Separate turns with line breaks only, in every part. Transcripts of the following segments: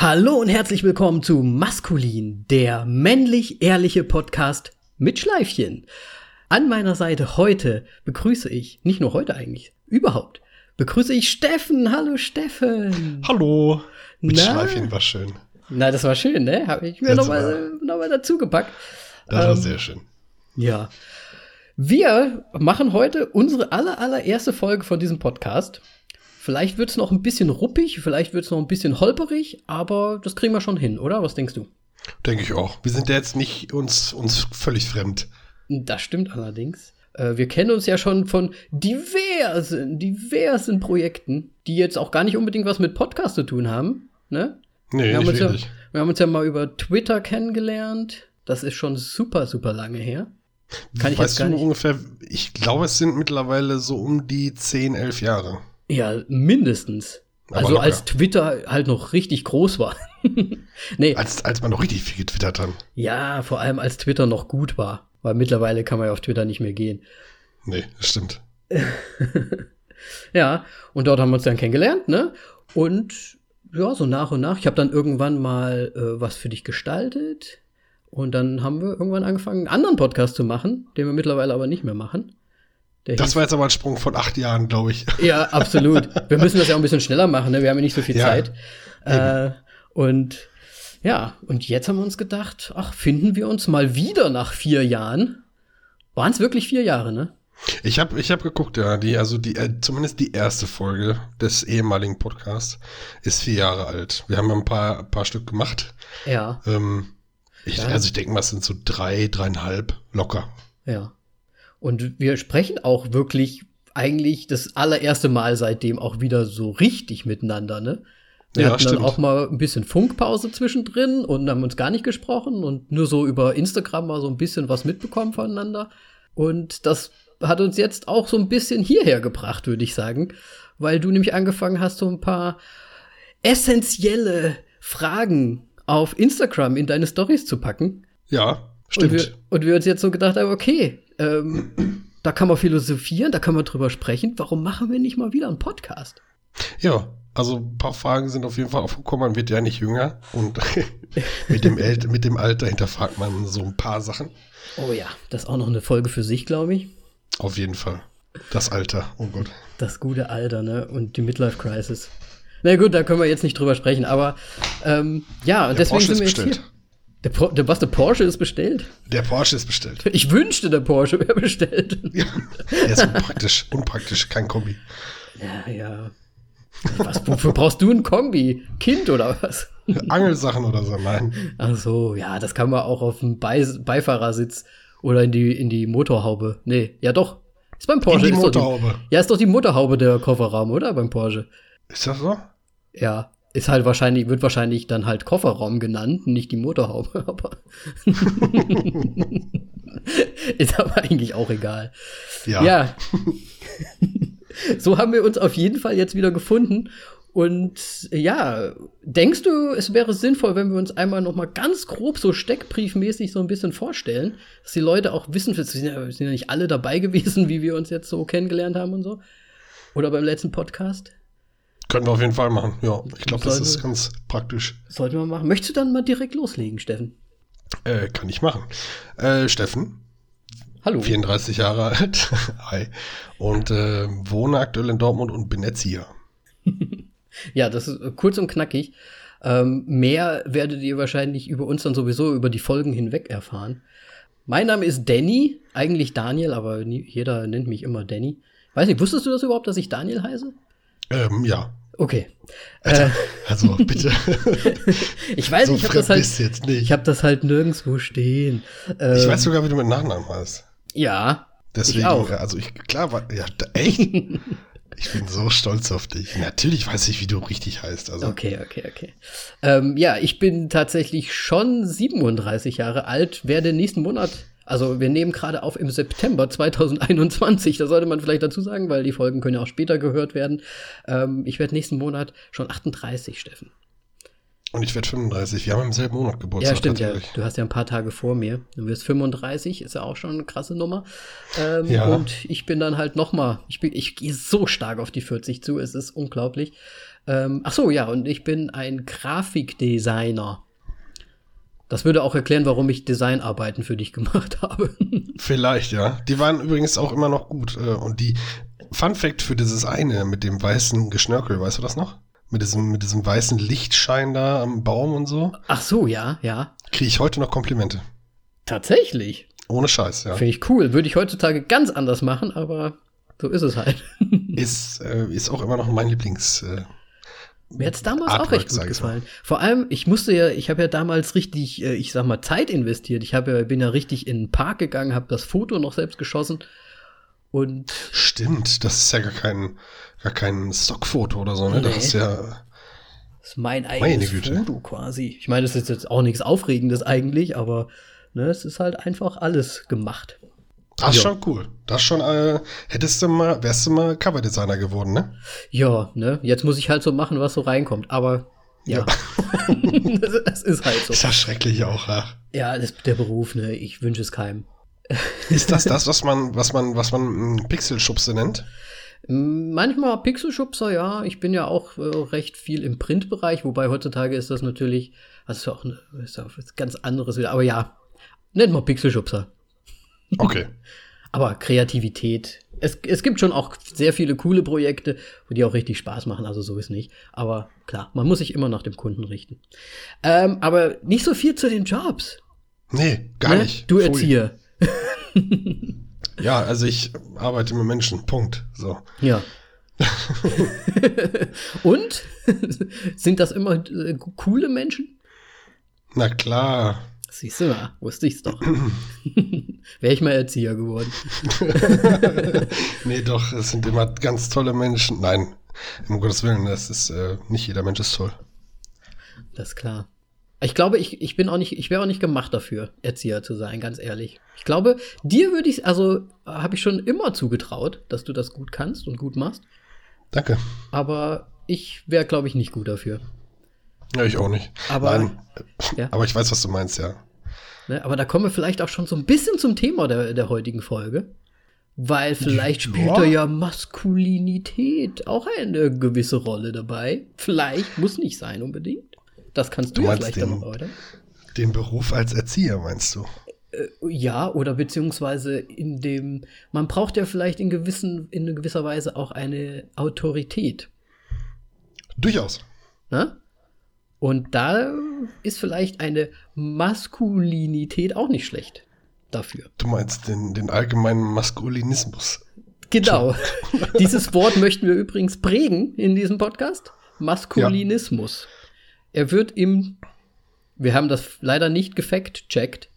Hallo und herzlich willkommen zu Maskulin, der männlich-ehrliche Podcast mit Schleifchen. An meiner Seite heute begrüße ich, nicht nur heute eigentlich, überhaupt, begrüße ich Steffen. Hallo Steffen.
Hallo. Mit
Na?
Schleifchen war schön.
Na, das war schön, ne? Habe ich mir nochmal noch mal dazu gepackt.
Das war
Ähm,
sehr schön.
Ja. Wir machen heute unsere aller, allererste Folge von diesem Podcast. Vielleicht wird es noch ein bisschen ruppig, vielleicht wird es noch ein bisschen holperig, aber das kriegen wir schon hin, oder? Was denkst du?
Denke ich auch. Wir sind ja jetzt nicht uns, uns völlig fremd.
Das stimmt allerdings. Äh, Wir kennen uns ja schon von diversen, diversen Projekten, die jetzt auch gar nicht unbedingt was mit Podcast zu tun haben. Ne?
Nee,
Wir haben,
nicht
uns ja, wir haben uns ja mal über Twitter kennengelernt. Das ist schon super, super lange her. Kann ich jetzt
weißt
gar
du
nicht.
ungefähr, ich glaube, es sind mittlerweile so um die 10, 11 Jahre.
Ja, mindestens.
Aber
also
locker.
als Twitter halt noch richtig groß war. nee,
Als, als man noch richtig viel getwittert hat.
ja, vor allem als Twitter noch gut war. Weil mittlerweile kann man ja auf Twitter nicht mehr gehen.
Nee, das stimmt.
Ja, und dort haben wir uns dann kennengelernt, ne? Und ja, so nach und nach. Ich habe dann irgendwann mal äh, was für dich gestaltet. Und dann haben wir irgendwann angefangen, einen anderen Podcast zu machen, den wir mittlerweile aber nicht mehr machen.
Das war jetzt aber ein Sprung von acht Jahren, glaube ich.
Ja, absolut. Wir müssen das ja auch ein bisschen schneller machen, ne? Wir haben ja nicht so viel
Ja,
Zeit. Äh, und ja, und jetzt haben wir uns gedacht, ach, finden wir uns mal wieder nach vier Jahren. Waren es wirklich vier Jahre, ne?
Ich habe ich hab geguckt, ja, die, also die, äh, zumindest die erste Folge des ehemaligen Podcasts ist vier Jahre alt. Wir haben ein paar, ein paar Stück gemacht.
Ja,
Ähm, ich,
Ja.
Also ich denke mal, es sind so drei, dreieinhalb locker.
ja. Und wir sprechen auch wirklich eigentlich das allererste Mal seitdem auch wieder so richtig miteinander, ne? Wir
Ja,
hatten dann
stimmt.
auch mal ein bisschen Funkpause zwischendrin und haben uns gar nicht gesprochen und nur so über Instagram mal so ein bisschen was mitbekommen voneinander. Und das hat uns jetzt auch so ein bisschen hierher gebracht, würde ich sagen, weil du nämlich angefangen hast, so ein paar essentielle Fragen auf Instagram in deine Stories zu packen.
Ja,
Und wir,
stimmt.
und wir uns jetzt so gedacht haben, okay, ähm, da kann man philosophieren, da kann man drüber sprechen. Warum machen wir nicht mal wieder einen Podcast?
Ja, also ein paar Fragen sind auf jeden Fall aufgekommen. Man wird ja nicht jünger und mit, dem El mit dem Alter hinterfragt man so ein paar Sachen.
Oh ja, das ist auch noch eine Folge für sich, glaube ich.
Auf jeden Fall. Das Alter, oh Gott.
Das gute Alter, ne? Und die Midlife Crisis. Na gut, da können wir jetzt nicht drüber sprechen, aber ähm, ja, und deswegen sind wir jetzt
bestellt.
hier. Der, Po- der, was, der Porsche ist bestellt?
Der Porsche ist bestellt.
Ich wünschte, der Porsche wäre bestellt.
Ja, der ist unpraktisch, unpraktisch, kein Kombi.
Ja, ja. Was, wofür brauchst du ein Kombi? Kind oder was?
Angelsachen oder so, nein.
Ach so, ja, das kann man auch auf dem Bei Beifahrersitz oder in die, in die Motorhaube. Nee, ja doch. Ist beim Porsche.
In die
ist
Motorhaube.
ja, ist doch die Motorhaube der Kofferraum, oder? Beim Porsche.
Ist das so?
Ja. Ist halt wahrscheinlich, wird wahrscheinlich dann halt Kofferraum genannt, nicht die Motorhaube, aber. ist aber eigentlich auch egal.
Ja.
Ja. so haben wir uns auf jeden Fall jetzt wieder gefunden. Und ja, denkst du, es wäre sinnvoll, wenn wir uns einmal noch mal ganz grob so steckbriefmäßig so ein bisschen vorstellen, dass die Leute auch wissen, wir sind ja, wir sind ja nicht alle dabei gewesen, wie wir uns jetzt so kennengelernt haben und so. Oder beim letzten Podcast.
Können wir auf jeden Fall machen. Ja, ich glaube, das ist ganz praktisch.
Sollten wir machen. Möchtest du dann mal direkt loslegen, Steffen?
Äh, kann ich machen. Äh, Steffen,
Hallo.
34 Jahre alt. Hi. Und äh, wohne aktuell in Dortmund und bin Erzieher.
Ja, das ist äh, kurz und knackig. Ähm, mehr werdet ihr wahrscheinlich über uns dann sowieso über die Folgen hinweg erfahren. Mein Name ist Danny, eigentlich Daniel, aber nie, jeder nennt mich immer Danny. Weiß nicht, wusstest du das überhaupt, dass ich Daniel heiße?
Ähm, ja.
Okay.
Alter, also bitte.
Ich weiß,
so
ich habe das halt,
jetzt nicht.
ich habe das halt nirgendwo stehen. Ähm,
Ich weiß sogar, wie du mit Nachnamen heißt.
Ja.
Deswegen,
ich auch.
also ich, klar, war, ja, echt? ich bin so stolz auf dich. Natürlich weiß ich, wie du richtig heißt. Also,
Okay, okay, okay. Ähm, ja, ich bin tatsächlich schon 37 Jahre alt, werde nächsten Monat, also wir nehmen gerade auf im September 2021, da sollte man vielleicht dazu sagen, weil die Folgen können ja auch später gehört werden. Ähm, ich werde nächsten Monat schon 38, Steffen.
und ich werde 35. Wir haben im selben Monat Geburtstag.
Ja, stimmt, ja. Du hast ja ein paar Tage vor mir. Du wirst 35, ist ja auch schon eine krasse Nummer. Ähm,
Ja.
Und ich bin dann halt noch mal, ich, bin- ich gehe so stark auf die 40 zu, es ist unglaublich. Ähm, ach so, ja, und ich bin ein Grafikdesigner. Das würde auch erklären, warum ich Designarbeiten für dich gemacht habe.
Vielleicht, ja. Die waren übrigens auch immer noch gut. äh, Und die Fun Fact für dieses eine mit dem weißen Geschnörkel, weißt du das noch? Mit diesem, mit diesem weißen Lichtschein da am Baum und so.
Ach so, ja, ja.
Kriege ich heute noch Komplimente.
Tatsächlich.
Ohne Scheiß, ja.
Finde ich cool. Würde ich heutzutage ganz anders machen, aber so ist es halt.
Ist, äh, ist auch immer noch mein Lieblings. Äh,
Mir hat's damals
Artwork,
auch recht gut gefallen. Vor allem, ich musste ja, ich habe ja damals richtig, äh, ich sag mal, Zeit investiert. Ich habe ja, bin ja richtig in den Park gegangen, habe das Foto noch selbst geschossen und
stimmt, das ist ja gar kein, gar kein Stockfoto oder so, ne?
Nee.
Das ist ja.
das ist mein eigenes. Foto quasi. Ich meine, das ist jetzt auch nichts Aufregendes eigentlich, aber ne, es ist halt einfach alles gemacht.
Das ist
Ja.
schon cool. Das schon, äh, hättest du mal, wärst du mal Coverdesigner geworden, ne?
Ja, ne, jetzt muss ich halt so machen, was so reinkommt, aber ja. das, das ist halt so.
Ist ja schrecklich auch, ja.
Ja, das, der Beruf, ne, ich wünsche es keinem.
Ist das das, was man, was man, was man mm, Pixelschubse nennt?
Manchmal Pixelschubser, ja. Ich bin ja auch äh, recht viel im Printbereich, wobei heutzutage ist das natürlich, also ist ja auch ist ja was ganz anderes wieder. Aber ja, nennt mal Pixelschubser.
Okay.
Aber Kreativität. Es, es gibt schon auch sehr viele coole Projekte, die auch richtig Spaß machen, also so ist nicht. Aber klar, man muss sich immer nach dem Kunden richten. Ähm, aber nicht so viel zu den Jobs.
Nee, gar
ne?
nicht.
Du
Pfui.
Erzieher.
Ja, also ich arbeite mit Menschen. Punkt. So.
Ja. Und? Sind das immer äh, coole Menschen?
Na klar.
Siehst du mal, wusste ich's doch. Wäre ich mal Erzieher geworden.
Nee, doch, es sind immer ganz tolle Menschen. Nein, um Gottes Willen, das ist, äh, nicht jeder Mensch ist toll.
Das ist klar. Ich glaube, ich, ich bin auch nicht, ich wäre auch nicht gemacht dafür, Erzieher zu sein, ganz ehrlich. Ich glaube, dir würde ich, also habe ich schon immer zugetraut, dass du das gut kannst und gut machst.
Danke.
Aber ich wäre, glaube ich, nicht gut dafür.
Ja, ich auch nicht.
Aber-
Nein,
Ja.
aber ich weiß, was du meinst, ja.
Ne? Aber da kommen wir vielleicht auch schon so ein bisschen zum Thema der, der heutigen Folge. Weil vielleicht
Ja.
spielt da ja Maskulinität auch eine gewisse Rolle dabei. Vielleicht, muss nicht sein unbedingt. Das kannst du,
Du
ja vielleicht
den-
noch erläutern.
Den Beruf als Erzieher, meinst du?
Ja, oder beziehungsweise in dem, man braucht ja vielleicht in gewissen, in gewisser Weise auch eine Autorität.
Durchaus.
Ne? Und da ist vielleicht eine Maskulinität auch nicht schlecht dafür.
Du meinst den, den allgemeinen Maskulinismus.
Genau. Dieses Wort möchten wir übrigens prägen in diesem Podcast. Maskulinismus. Er wird im, wir haben das leider nicht gefact-checkt,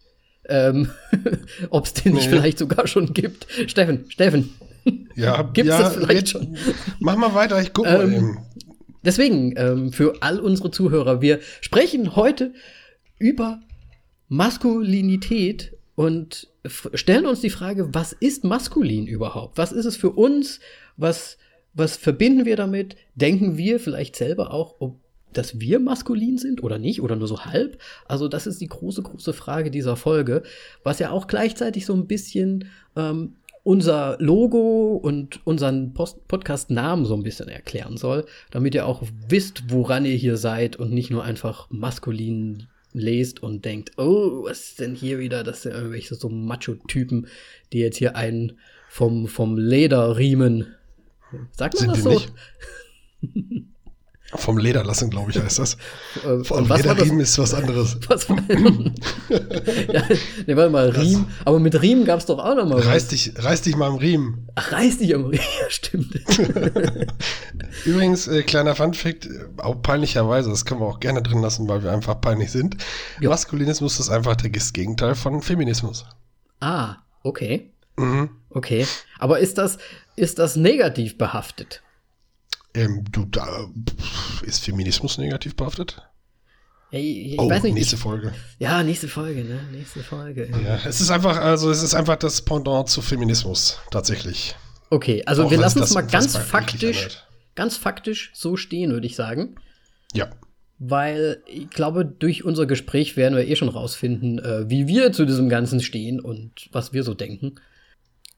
ähm, ob es den nicht
Nee.
vielleicht sogar schon gibt. Steffen, Steffen.
Ja,
Gibt's
ja,
das vielleicht
red-
schon?
Mach mal weiter, ich guck mal
Ähm,
eben.
Deswegen, ähm, für all unsere Zuhörer, wir sprechen heute über Maskulinität und stellen uns die Frage, was ist maskulin überhaupt? Was ist es für uns? Was, was verbinden wir damit? Denken wir vielleicht selber auch, ob, dass wir maskulin sind oder nicht oder nur so halb? Also das ist die große, große Frage dieser Folge, was ja auch gleichzeitig so ein bisschen ähm, unser Logo und unseren Podcast-Namen so ein bisschen erklären soll, damit ihr auch wisst, woran ihr hier seid und nicht nur einfach maskulin lest und denkt, oh, was ist denn hier wieder? Das sind irgendwelche so Macho-Typen, die jetzt hier einen vom, vom Leder riemen. Sagt man
Sind
das so?
Vom Leder lassen, glaube ich, heißt das.
Äh,
Vom? Lederriemen ist was anderes.
Was war ja, nee, warte mal, Riemen. Aber mit Riemen gab es doch auch noch mal
Reiß
was.
dich, reiß dich mal am Riemen.
Ach, reiß dich am Riemen. Ja, stimmt.
Übrigens, äh, kleiner Funfact, äh, auch peinlicherweise, das können wir auch gerne drin lassen, weil wir einfach peinlich sind.
Ja.
Maskulinismus ist einfach das Gegenteil von Feminismus.
ah, okay.
Mhm.
Okay. Aber ist das, ist das negativ behaftet?
Ähm, du, da, ist Feminismus negativ behaftet?
Ich, ich
oh,
weiß nicht.
nächste Folge.
ja, nächste Folge, ne? Nächste Folge.
Ja, es ist einfach, also es ist einfach das Pendant zu Feminismus, tatsächlich.
Okay, also
Auch
wir lassen
es
mal ganz faktisch, ganz faktisch so stehen, würde ich sagen.
Ja.
Weil ich glaube, durch unser Gespräch werden wir eh schon rausfinden, äh, wie wir zu diesem Ganzen stehen und was wir so denken.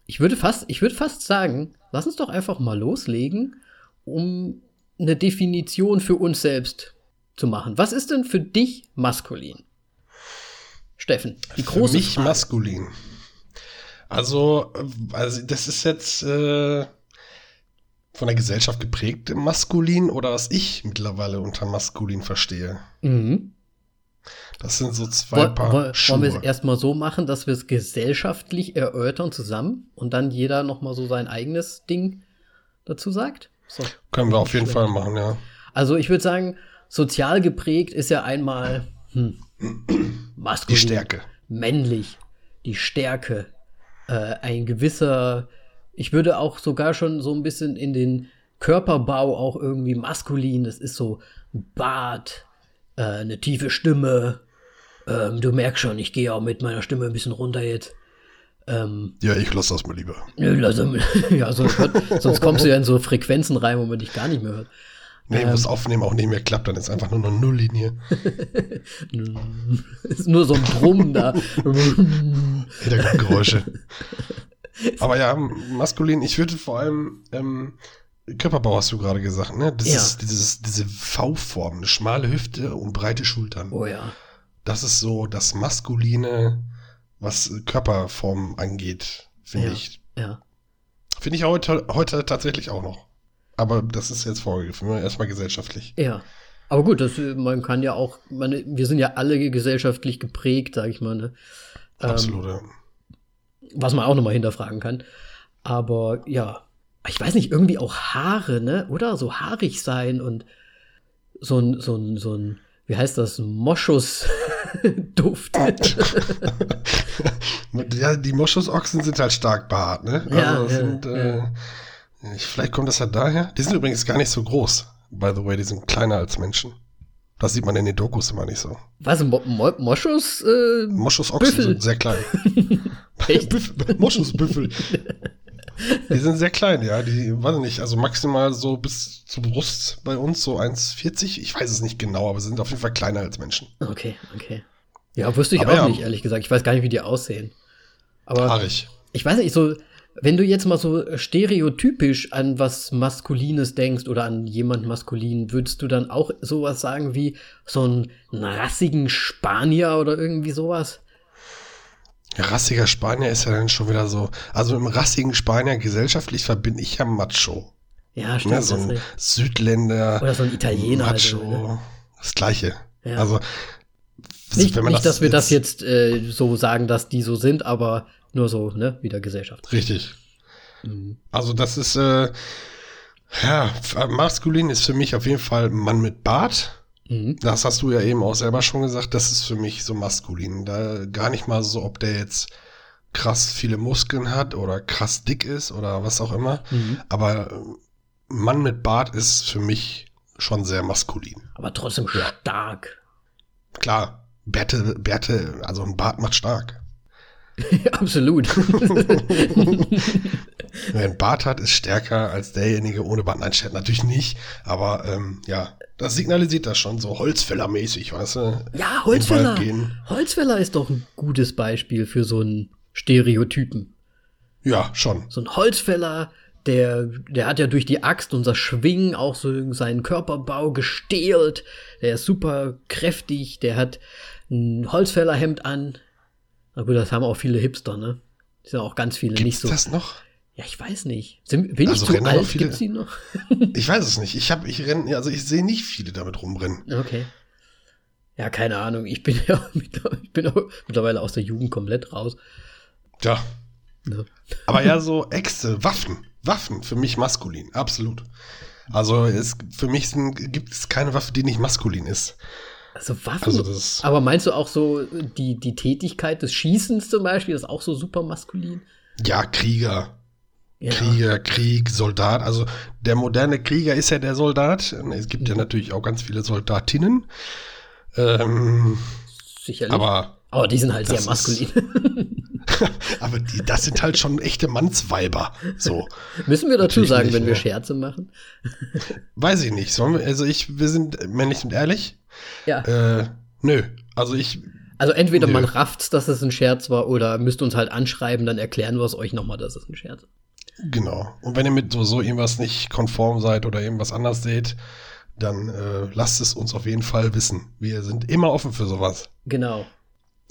Ich würde fast, ich würde fast sagen, lass uns doch einfach mal loslegen, um eine Definition für uns selbst zu machen. Was ist denn für dich maskulin? Steffen, die große
Für mich
Frage.
maskulin. Also, äh, also das ist jetzt äh, von der Gesellschaft geprägt maskulin oder was ich mittlerweile unter maskulin verstehe.
Mhm.
Das sind so zwei
Woll,
Paar
woll,
Schuhe.
wollen wir es erstmal so machen, dass wir es gesellschaftlich erörtern zusammen und dann jeder noch mal so sein eigenes Ding dazu sagt? So.
Können wir auf jeden. Fall machen, ja.
Also ich würde sagen, sozial geprägt ist ja einmal hm, maskulin,
Die Stärke.
männlich, die Stärke, äh, ein gewisser, ich würde auch sogar schon so ein bisschen in den Körperbau auch irgendwie maskulin, das ist so ein Bart, äh, eine tiefe Stimme, ähm, du merkst schon, ich gehe auch mit meiner Stimme ein bisschen runter jetzt. Ähm,
Ja, ich lasse das mal lieber.
ja, sonst, hört, sonst kommst du ja in so Frequenzen rein, wo man dich gar nicht mehr hört.
Nee,
Ähm.
wo das Aufnehmen auch nicht mehr klappt, dann ist einfach nur eine Nulllinie.
ist nur so ein Brummen da.
Hintergrundgeräusche. Aber ja, maskulin, ich würde vor allem ähm, Körperbau hast du gerade gesagt, ne? Das
Ja.
ist dieses, diese V-Form, eine schmale Hüfte und breite Schultern.
oh ja.
Das ist so das Maskuline, was Körperform angeht, finde
Ja.
ich.
Ja.
Finde ich heute, heute tatsächlich auch noch. Aber das ist jetzt vorgegriffen, ne? erstmal gesellschaftlich.
Ja. Aber gut, das, äh, man kann ja auch, man, wir sind ja alle gesellschaftlich geprägt, sag ich mal, ne? Ähm,
Absolut. ja.
was man auch nochmal hinterfragen kann. Aber ja, ich weiß nicht, irgendwie auch Haare, ne? Oder so haarig sein und so ein, so ein, so ein, wie heißt das, Moschus-Duft.
ja, die Moschusochsen sind halt stark behaart, ne?
Ja,
das
ja,
sind, äh, ich, vielleicht kommt das halt daher. Die sind übrigens gar nicht so groß. By the way, die sind kleiner als Menschen. Das sieht man in den Dokus immer nicht so.
Was, Mo Mo Moschus? Äh,
Moschusochsen sind sehr klein. Moschusbüffel. Die sind sehr klein, ja. Die, weiß ich nicht, also maximal so bis zur Brust bei uns, so 1,40. Ich weiß es nicht genau, aber sie sind auf jeden Fall kleiner als Menschen.
Okay, okay. Ja, wusste ich
Aber
auch
ja.
nicht, ehrlich gesagt. Ich weiß gar nicht, wie die aussehen. Aber
Haarig.
ich weiß nicht, so, wenn du jetzt mal so stereotypisch an was Maskulines denkst oder an jemand Maskulin, würdest du dann auch sowas sagen wie so einen rassigen Spanier oder irgendwie sowas?
Rassiger Spanier ist ja dann schon wieder so. Also im rassigen Spanier gesellschaftlich verbinde ich ja Macho.
Ja, stimmt.
Ne, so
das
ein Südländer.
oder so ein Italiener.
Macho.
Also, ne?
Das Gleiche.
Ja.
Also,
Nicht,
wenn man
nicht dass wir das jetzt äh, so sagen, dass die so sind, aber nur so, ne, wieder Gesellschaft.
Richtig.
Mhm.
Also, das ist, äh, ja, maskulin ist für mich auf jeden Fall Mann mit Bart.
Mhm.
Das hast du ja eben auch selber schon gesagt, das ist für mich so maskulin. Da gar nicht mal so, ob der jetzt krass viele Muskeln hat oder krass dick ist oder was auch immer.
Mhm.
Aber Mann mit Bart ist für mich schon sehr maskulin.
Aber trotzdem stark.
Klar, Bärte, Bärte, also ein Bart macht stark.
Absolut.
Wer einen Bart hat, ist stärker als derjenige ohne Bart. Nein, stimmt natürlich nicht. Aber ähm, ja, das signalisiert das schon so Holzfällermäßig, weißt du?
Ja, Holzfäller. Holzfäller ist doch ein gutes Beispiel für so einen Stereotypen.
Ja, schon.
So ein Holzfäller, der, der hat ja durch die Axt unser Schwingen auch so seinen Körperbau gestählt. Der ist super kräftig, der hat ein Holzfällerhemd an. Na gut, das haben auch viele Hipster, ne? Das sind auch ganz viele
Gibt's
nicht so.
das noch?
Ja, ich weiß nicht. Sind, bin
Also
ich zu alt?
viele-
Gibt's die noch?
Ich weiß es nicht. Ich habe, ich renn, also ich sehe nicht viele damit rumrennen.
Okay. Ja, keine Ahnung. Ich bin ja ich bin auch mittlerweile aus der Jugend komplett raus.
Tja.
Ne?
Aber ja, so Äxte, Waffen. Waffen, für mich maskulin, absolut. Also es, für mich sind, gibt es keine Waffe, die nicht maskulin ist.
Also Waffen.
Also
aber meinst du auch so die, die Tätigkeit des Schießens zum Beispiel ist auch so super maskulin?
ja, Krieger,
Ja.
Krieger, Krieg, Soldat. Also der moderne Krieger ist ja der Soldat. Es gibt ja natürlich auch ganz viele Soldatinnen. Ähm,
Sicherlich. Aber,
aber
die sind halt sehr
das ist-
maskulin.
aber die, das sind halt schon echte Mannsweiber. So.
Müssen wir dazu
Natürlich
sagen,
nicht,
wenn wir
ja.
Scherze machen?
Weiß ich nicht. Sollen wir, also ich, wir sind männlich und ehrlich.
Ja.
Äh, nö. Also ich,
Also entweder man rafft's, dass es ein Scherz war, oder müsst uns halt anschreiben, dann erklären wir es euch nochmal, dass es ein Scherz ist.
Genau. Und wenn ihr mit so, so irgendwas nicht konform seid oder irgendwas anders seht, dann äh, lasst es uns auf jeden Fall wissen. Wir sind immer offen für sowas.
Genau.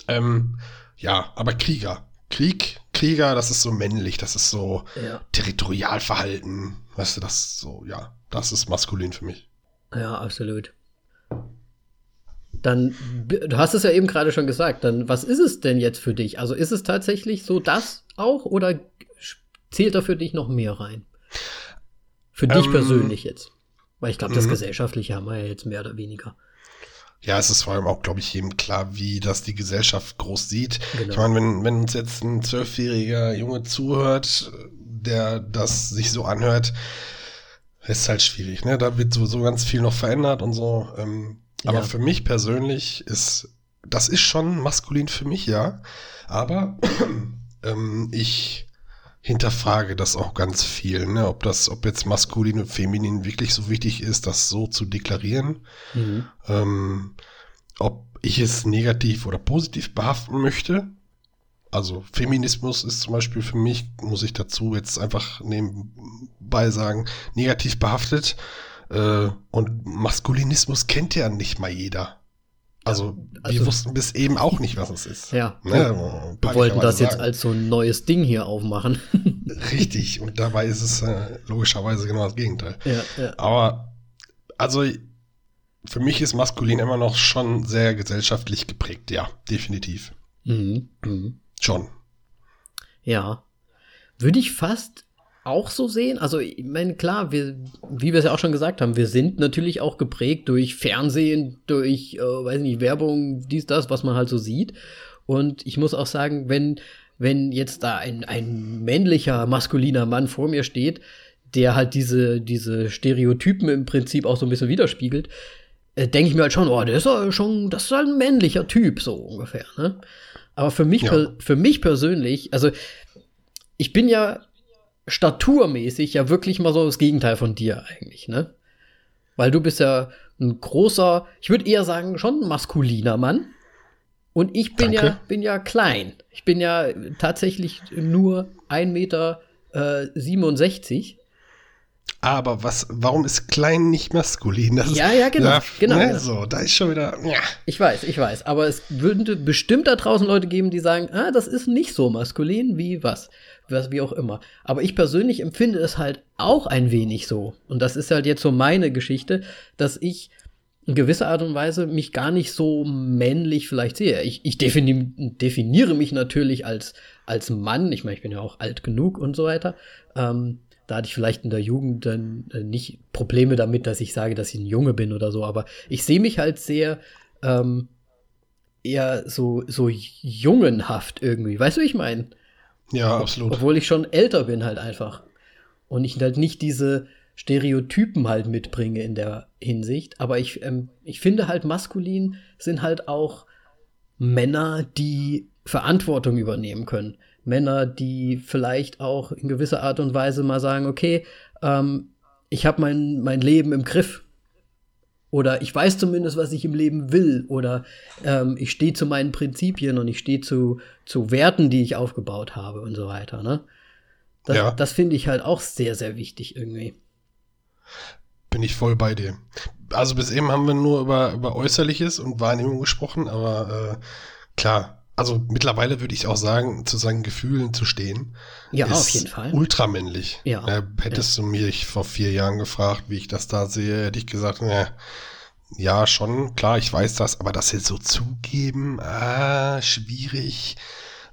Ähm, ja, aber Krieger. Krieg, Krieger, das ist so männlich, das ist so
Ja.
Territorialverhalten. Weißt du, das ist so, ja, das ist maskulin für mich.
Ja, absolut. Dann, du hast es ja eben gerade schon gesagt, dann was ist es denn jetzt für dich? Also ist es tatsächlich so das auch oder zählt da für dich noch mehr rein? Für dich
Ähm,
persönlich jetzt. Weil ich glaube, das
mhm.
Gesellschaftliche haben wir ja jetzt mehr oder weniger.
Ja, es ist vor allem auch, glaube ich, jedem klar, wie das die Gesellschaft groß sieht.
Genau.
Ich meine, wenn, wenn uns jetzt ein zwölfjähriger Junge zuhört, der das sich so anhört, ist halt schwierig, ne? Da wird sowieso ganz viel noch verändert und so. Ähm, aber
Ja.
für mich persönlich ist, das ist schon maskulin für mich, ja. Aber ähm, ich hinterfrage das auch ganz viel, ne? Ob das, ob jetzt maskulin und feminin wirklich so wichtig ist, das so zu deklarieren
Mhm.
ähm, ob ich es negativ oder positiv behaften möchte. Also Feminismus ist zum Beispiel für mich, muss ich dazu jetzt einfach nebenbei sagen, negativ behaftet. Äh, und Maskulinismus kennt ja nicht mal jeder. Also, wir
also-
wussten bis eben auch nicht, was es ist.
Ja.
Ne,
Wir wollten das
peinlicherweise
jetzt
sagen.
als so ein neues Ding hier aufmachen.
Richtig, und dabei ist es äh, logischerweise genau das Gegenteil.
ja, ja.
Aber, also, für mich ist maskulin immer noch schon sehr gesellschaftlich geprägt, ja, definitiv.
Mhm. Mhm.
Schon.
Ja. Würde ich fast auch so sehen. Also, ich meine, klar, wir, wie wir es ja auch schon gesagt haben, wir sind natürlich auch geprägt durch Fernsehen, durch, äh, weiß nicht, Werbung, dies, das, was man halt so sieht. Und ich muss auch sagen, wenn, wenn jetzt da ein, ein männlicher, maskuliner Mann vor mir steht, der halt diese, diese Stereotypen im Prinzip auch so ein bisschen widerspiegelt, äh, denke ich mir halt schon, oh, der ist ja schon, das ist halt ein männlicher Typ, so ungefähr, ne? Aber für mich,
Ja.
für mich persönlich, also ich bin ja staturmäßig ja wirklich mal so das Gegenteil von dir eigentlich, ne? Weil du bist ja ein großer, ich würde eher sagen, schon ein maskuliner Mann. Und ich bin ja,
Danke.
bin ja klein. Ich bin ja tatsächlich nur 1,67 Meter. Äh, 67.
Aber was, warum ist klein nicht maskulin? Das ist,
Ja, ja, genau, genau,
Ne,
genau.
So, da ist schon wieder, ja.
Ich weiß, ich weiß. Aber es würden bestimmt da draußen Leute geben, die sagen, ah, das ist nicht so maskulin wie was. Was, wie auch immer. Aber ich persönlich empfinde es halt auch ein wenig so. Und das ist halt jetzt so meine Geschichte, dass ich in gewisser Art und Weise mich gar nicht so männlich vielleicht sehe. Ich, ich defini definiere mich natürlich als, als Mann. Ich meine, ich bin ja auch alt genug und so weiter. Ähm, da hatte ich vielleicht in der Jugend dann äh, nicht Probleme damit, dass ich sage, dass ich ein Junge bin oder so. Aber ich sehe mich halt sehr ähm, eher so, so jungenhaft irgendwie. Weißt du, wie ich meine?
Ja, absolut.
Obwohl ich schon älter bin halt einfach. Und ich halt nicht diese Stereotypen halt mitbringe in der Hinsicht. Aber ich, ähm, ich finde halt maskulin sind halt auch Männer, die Verantwortung übernehmen können. Männer, die vielleicht auch in gewisser Art und Weise mal sagen, okay, ähm, ich habe mein, mein Leben im Griff. Oder ich weiß zumindest, was ich im Leben will. Oder ähm, ich stehe zu meinen Prinzipien und ich stehe zu, zu Werten, die ich aufgebaut habe und so weiter. Ne? Das,
Ja.
das finde ich halt auch sehr, sehr wichtig irgendwie.
Bin ich voll bei dir. Also bis eben haben wir nur über, über Äußerliches und Wahrnehmung gesprochen, aber äh, klar, also mittlerweile würde ich auch sagen, zu seinen Gefühlen zu stehen.
Ja,
ist
auf jeden Fall.
Ultramännlich.
Ja,
Äh, hättest du mich vor vier Jahren gefragt, wie ich das da sehe, hätte ich gesagt, na, ja, schon, klar, ich weiß das, aber das jetzt so zugeben, ah, schwierig.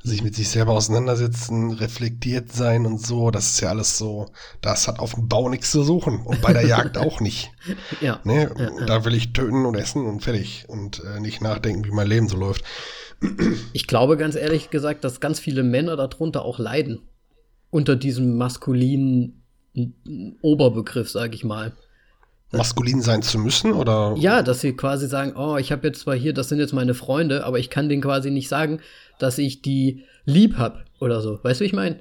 Sich mit sich selber auseinandersetzen, reflektiert sein und so, das ist ja alles so, das hat auf dem Bau nichts zu suchen und bei der Jagd auch nicht.
Ja.
Ne?
Ja, ja.
Da will ich töten und essen und fertig und äh, nicht nachdenken, wie mein Leben so läuft.
Ich glaube ganz ehrlich gesagt, dass ganz viele Männer darunter auch leiden. Unter diesem maskulinen mm, Oberbegriff, sage ich mal.
Maskulin sein zu müssen oder?
Ja, dass sie quasi sagen, oh, ich habe jetzt zwar hier, das sind jetzt meine Freunde, aber ich kann denen quasi nicht sagen, dass ich die lieb hab oder so. Weißt du, wie ich meine?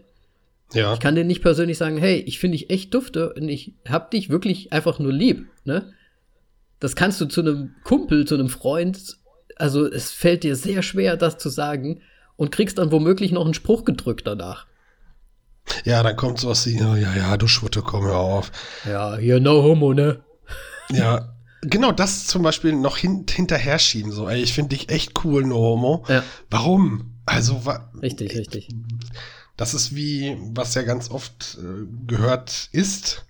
Ja.
Ich kann denen nicht persönlich sagen, hey, ich finde dich echt dufte und ich hab dich wirklich einfach nur lieb, ne? Das kannst du zu einem Kumpel, zu einem Freund, also es fällt dir sehr schwer, das zu sagen und kriegst dann womöglich noch einen Spruch gedrückt danach.
Ja, dann kommt sowas wie, ja, ja, du Schwutte, komm hör auf.
Ja, hier no homo, ne?
Ja, genau das zum Beispiel noch hin, hinterher schieben. So, ey, ich finde dich echt cool, no homo.
Ja.
Warum? Also, wa
Richtig, richtig.
das ist wie, was ja ganz oft äh, gehört ist.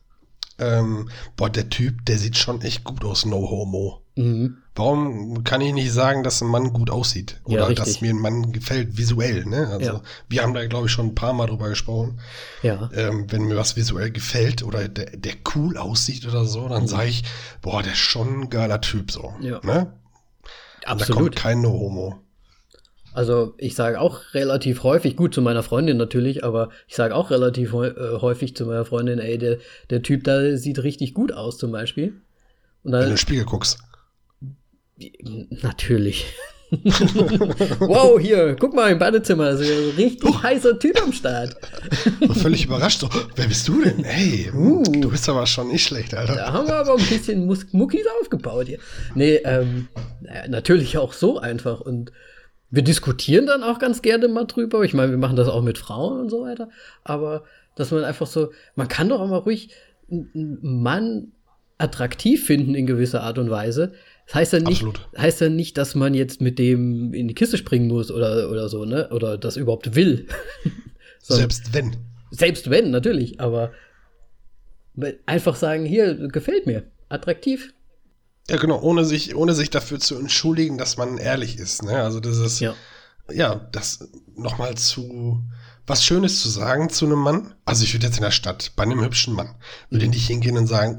Ähm, boah, der Typ, der sieht schon echt gut aus, no homo.
Mhm.
Warum kann ich nicht sagen, dass ein Mann gut aussieht?
Ja,
Oder
richtig.
dass mir ein Mann gefällt, visuell, ne? Also,
Ja.
wir haben da, glaube ich, schon ein paar Mal drüber gesprochen.
Ja.
Ähm, wenn mir was visuell gefällt oder der, der cool aussieht oder so, dann sage ich, boah, der ist schon ein geiler Typ, so.
Mhm. Ja.
Ne? Und da kommt
Absolut.
kein No-Homo.
Also ich sage auch relativ häufig, gut zu meiner Freundin natürlich, aber ich sage auch relativ äh, häufig zu meiner Freundin, ey, der, der Typ da sieht richtig gut aus zum Beispiel. Und
Wenn du in
dann,
den Spiegel guckst.
Natürlich. wow, hier, guck mal im Badezimmer, so ein richtig heißer Typ am Start.
So völlig überrascht. So, wer bist du denn? Hey,
Uh.
du bist aber schon nicht schlecht, Alter.
Da haben wir aber ein bisschen Mus Muckis aufgebaut hier. Nee, ähm, natürlich auch so einfach. Und wir diskutieren dann auch ganz gerne mal drüber. Ich meine, wir machen das auch mit Frauen und so weiter. Aber dass man einfach so, man kann doch auch mal ruhig einen Mann attraktiv finden in gewisser Art und Weise. Das heißt ja nicht,
Absolut.
heißt ja nicht, dass man jetzt mit dem in die Kiste springen muss oder, oder so, ne? Oder das überhaupt will. Sondern-
Selbst wenn.
selbst wenn, natürlich, aber einfach sagen, hier, gefällt mir, attraktiv.
Ja, genau, ohne sich, ohne sich dafür zu entschuldigen, dass man ehrlich ist. Ne? Also das ist,
Ja.
ja, das nochmal zu was Schönes zu sagen zu einem Mann. Also ich würde jetzt in der Stadt bei einem hübschen Mann, würde
Mhm.
nicht hingehen und sagen,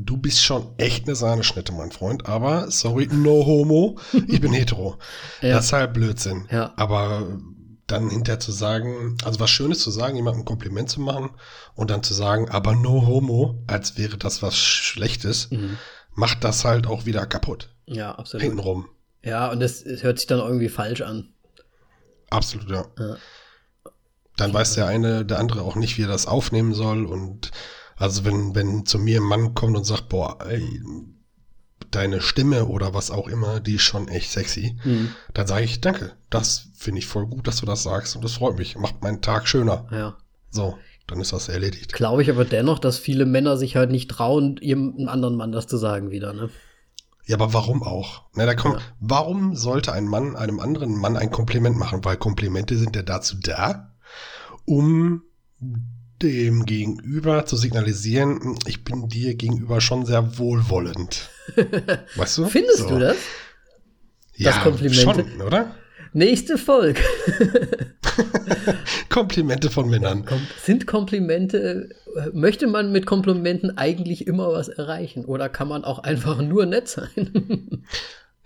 du bist schon echt eine Sahneschnitte, mein Freund, aber sorry, no homo, ich bin hetero.
Ja.
Das ist halt Blödsinn.
Ja.
Aber dann hinterher zu sagen, also was Schönes zu sagen, jemandem ein Kompliment zu machen und dann zu sagen, aber no homo, als wäre das was Schlechtes,
Mhm.
macht das halt auch wieder kaputt.
Ja, absolut.
Hintenrum.
Ja, und es, es hört sich dann irgendwie falsch an.
Absolut, ja.
Ja.
Dann weiß der eine, der andere auch nicht, wie er das aufnehmen soll. Und also wenn, wenn zu mir ein Mann kommt und sagt, boah, ey, deine Stimme oder was auch immer, die ist schon echt sexy,
Mhm.
dann sage ich, danke. Das finde ich voll gut, dass du das sagst und das freut mich. Macht meinen Tag schöner.
Ja.
So, dann ist das erledigt.
Glaube ich aber dennoch, dass viele Männer sich halt nicht trauen, ihrem anderen Mann das zu sagen wieder, ne?
Ja, aber warum auch? Na, da kommt,
Ja.
warum sollte ein Mann einem anderen Mann ein Kompliment machen? Weil Komplimente sind ja dazu da, um dem Gegenüber zu signalisieren, "Hm, ich bin dir gegenüber schon sehr wohlwollend. Weißt du?
Findest
So.
du das?
Ja,
Komplimente?
schon, oder?
Nächste Folge.
Komplimente von Männern.
Sind Komplimente, äh, möchte man mit Komplimenten eigentlich immer was erreichen? Oder kann man auch einfach nur nett sein?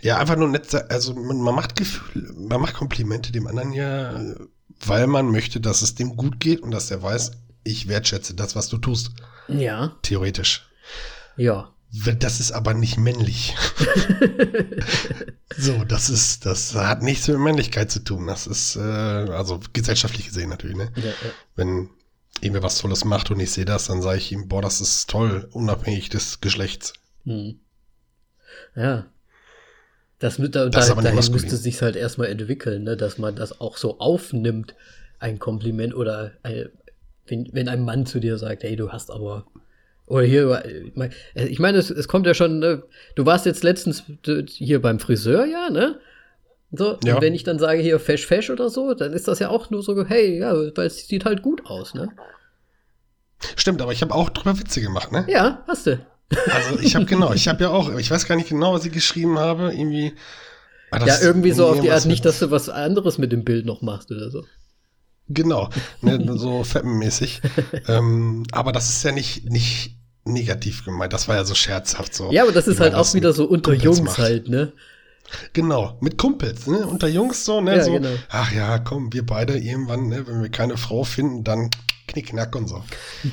Ja, einfach nur nett, se- also man, man macht Gefühl, man macht Komplimente dem anderen ja, äh, weil man möchte, dass es dem gut geht und dass er weiß, ich wertschätze das, was du tust.
ja,
Theoretisch.
ja.
Das ist aber nicht männlich. so, das ist, das hat nichts mit Männlichkeit zu tun. Das ist, äh, also gesellschaftlich gesehen natürlich, ne?
ja, ja.
Wenn irgendwer was Tolles macht und ich sehe das, dann sage ich ihm, boah, das ist toll, unabhängig des Geschlechts.
Hm. Ja. Das, mit, da,
Das
da, dahin müsste sich halt erstmal entwickeln, ne? dass man das auch so aufnimmt, ein Kompliment oder ein, wenn, wenn ein Mann zu dir sagt, hey, du hast aber oder hier, ich meine, es, es kommt ja schon, ne? du warst jetzt letztens hier beim Friseur, ja, ne? So,
Ja.
und wenn ich dann sage hier fesch fesch oder so, dann ist das ja auch nur so, hey, ja, weil es sieht halt gut aus, ne?
Stimmt, aber ich habe auch drüber Witze gemacht, ne?
Ja, hast du.
Also ich habe genau, ich habe ja auch, ich weiß gar nicht genau, was ich geschrieben habe, irgendwie. Ah,
Ja, irgendwie so auf die Art, nicht, dass du was anderes mit dem Bild noch machst oder so.
Genau, ne, so feppenmäßig. ähm, aber das ist ja nicht, nicht negativ gemeint, das war ja so scherzhaft so.
Ja, aber das ist halt auch wieder so unter
Kumpels
Jungs
macht.
halt, ne?
Genau, mit Kumpels, ne? Unter Jungs so, ne?
Ja,
so,
genau.
ach ja, komm, wir beide irgendwann, ne, wenn wir keine Frau finden, dann knickknack und so.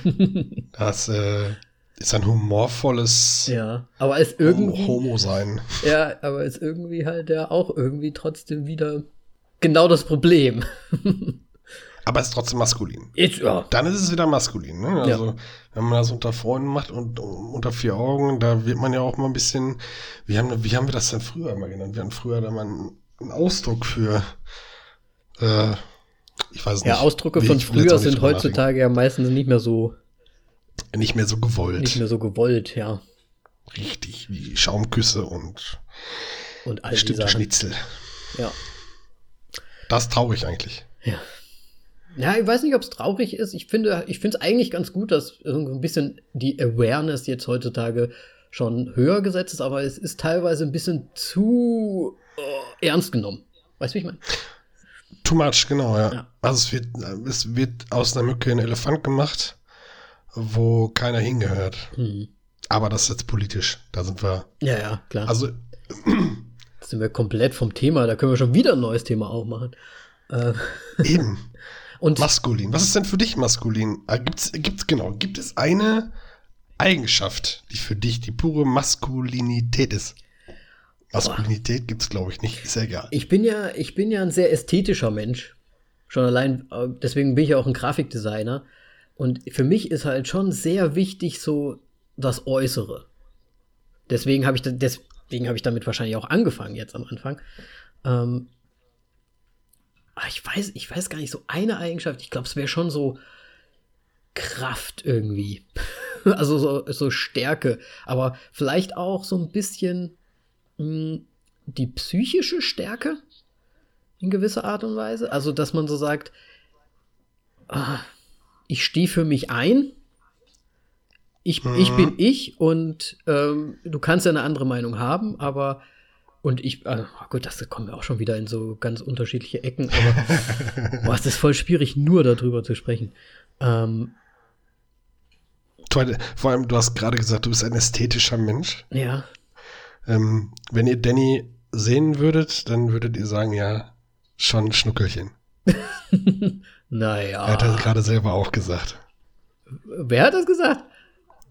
das äh, ist ein humorvolles
Ja, aber es irgendwie,
Homo sein.
ja, aber ist irgendwie halt ja auch irgendwie trotzdem wieder genau das Problem.
Aber es ist trotzdem maskulin.
Jetzt, ja.
Dann ist es wieder maskulin, ne? Also, wenn man das unter Freunden macht und um, unter vier Augen, da wird man ja auch mal ein bisschen, wie haben, wie haben wir das denn früher immer genannt? Wir hatten früher da mal einen, einen Ausdruck für, äh, Ich weiß nicht.
Ja, Ausdrücke von früher sind heutzutage ja meistens nicht mehr so.
Nicht mehr so gewollt.
Nicht mehr so gewollt, ja.
Richtig, wie Schaumküsse und,
und all
Schnitzel.
Ja.
Das ist traurig eigentlich.
Ja. Ja, ich weiß nicht, ob es traurig ist. Ich finde, ich finde es eigentlich ganz gut, dass ein bisschen die Awareness jetzt heutzutage schon höher gesetzt ist, aber es ist teilweise ein bisschen zu äh, ernst genommen. Weißt du, wie ich meine?
Too much, genau, ja. ja. Also es wird, es wird aus einer Mücke ein Elefant gemacht, wo keiner hingehört. Mhm. Aber das ist jetzt politisch. Da sind wir.
Ja, ja, klar.
Also.
Sind wir komplett vom Thema. Da können wir schon wieder ein neues Thema aufmachen.
Äh. Eben. Und maskulin. Was ist denn für dich maskulin? Ah, gibt's, gibt's, genau, gibt es eine Eigenschaft, die für dich die pure Maskulinität ist? Maskulinität gibt es, glaube ich, nicht. Ist ja egal.
Ich bin ja, ich bin ja ein sehr ästhetischer Mensch. Schon allein, äh, deswegen bin ich ja auch ein Grafikdesigner. Und für mich ist halt schon sehr wichtig so das Äußere. Deswegen habe ich, deswegen habe ich damit wahrscheinlich auch angefangen jetzt am Anfang. Ähm, ich weiß, ich weiß gar nicht, so eine Eigenschaft, ich glaube, es wäre schon so Kraft irgendwie. also so, so Stärke. Aber vielleicht auch so ein bisschen mh, hm, die psychische Stärke in gewisser Art und Weise. Also, dass man so sagt, ah, ich stehe für mich ein. Ich, mhm. ich bin ich und ähm, du kannst ja eine andere Meinung haben, aber und ich, also, gut, das kommen wir auch schon wieder in so ganz unterschiedliche Ecken, aber boah, es ist voll schwierig, nur darüber zu sprechen. Ähm,
vor allem, du hast gerade gesagt, du bist ein ästhetischer Mensch.
Ja.
Ähm, wenn ihr Danny sehen würdet, dann würdet ihr sagen, ja, schon ein Schnuckelchen.
naja.
Er hat das gerade selber auch gesagt.
Wer hat das gesagt?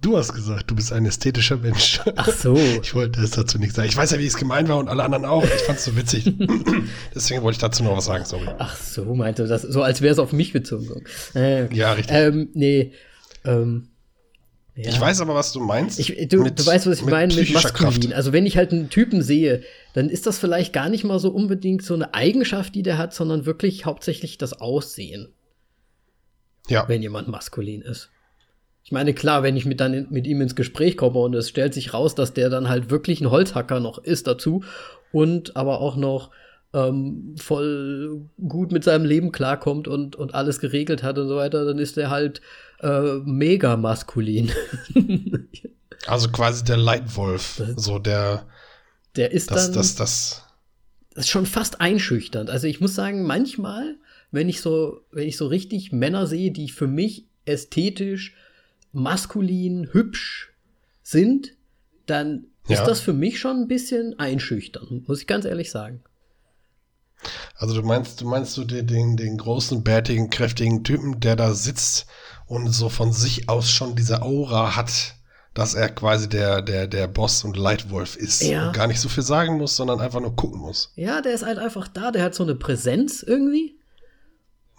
Du hast gesagt, du bist ein ästhetischer Mensch.
Ach so.
Ich wollte es dazu nicht sagen. Ich weiß ja, wie es gemeint war und alle anderen auch. Ich fand es so witzig. Deswegen wollte ich dazu noch was sagen, sorry.
Ach so, meinte das, so als wäre es auf mich bezogen.
Äh, ja, richtig.
Ähm, nee. Ähm,
ja. Ich weiß aber, was du meinst.
Ich, du, mit, du weißt, was ich mit meine mit maskulin. Kraft. Also wenn ich halt einen Typen sehe, dann ist das vielleicht gar nicht mal so unbedingt so eine Eigenschaft, die der hat, sondern wirklich hauptsächlich das Aussehen.
Ja.
Wenn jemand maskulin ist. Ich meine, klar, wenn ich mit, dann mit ihm ins Gespräch komme und es stellt sich raus, dass der dann halt wirklich ein Holzhacker noch ist dazu und aber auch noch ähm, voll gut mit seinem Leben klarkommt und, und alles geregelt hat und so weiter, dann ist er halt äh, mega maskulin.
also quasi der Leitwolf, so der.
Der ist
das,
dann.
Das, das,
das ist schon fast einschüchternd. Also ich muss sagen, manchmal, wenn ich so, wenn ich so richtig Männer sehe, die für mich ästhetisch maskulin, hübsch sind, dann ja. ist das für mich schon ein bisschen einschüchternd, muss ich ganz ehrlich sagen.
Also du meinst, du meinst du den, den, großen, bärtigen, kräftigen Typen, der da sitzt und so von sich aus schon diese Aura hat, dass er quasi der, der, der Boss und Leitwolf ist
ja.
und gar nicht so viel sagen muss, sondern einfach nur gucken muss.
Ja, der ist halt einfach da, der hat so eine Präsenz irgendwie.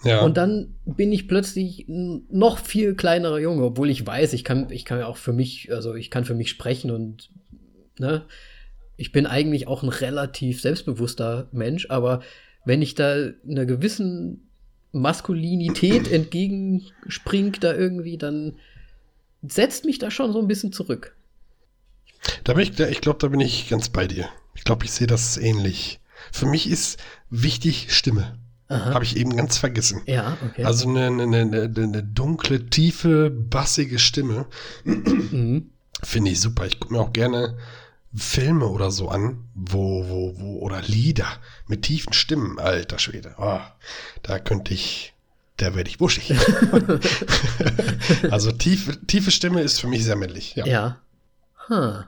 Ja.
Und dann bin ich plötzlich ein noch viel kleinerer Junge, obwohl ich weiß, ich kann, ich kann ja auch für mich, also ich kann für mich sprechen und ne, ich bin eigentlich auch ein relativ selbstbewusster Mensch, aber wenn ich da einer gewissen Maskulinität entgegenspringt da irgendwie, dann setzt mich da schon so ein bisschen zurück.
Da bin ich, ich glaube, da bin ich ganz bei dir. Ich glaube, ich sehe das ähnlich. Für mich ist wichtig Stimme. Habe ich eben ganz vergessen.
Ja, okay.
Also eine, eine, eine, eine dunkle, tiefe, bassige Stimme. Mhm. Finde ich super. Ich gucke mir auch gerne Filme oder so an, wo, wo, wo, oder Lieder mit tiefen Stimmen, alter Schwede. Oh, da könnte ich, da werde ich wuschig. also tiefe, tiefe Stimme ist für mich sehr männlich. Ja.
ja. Huh.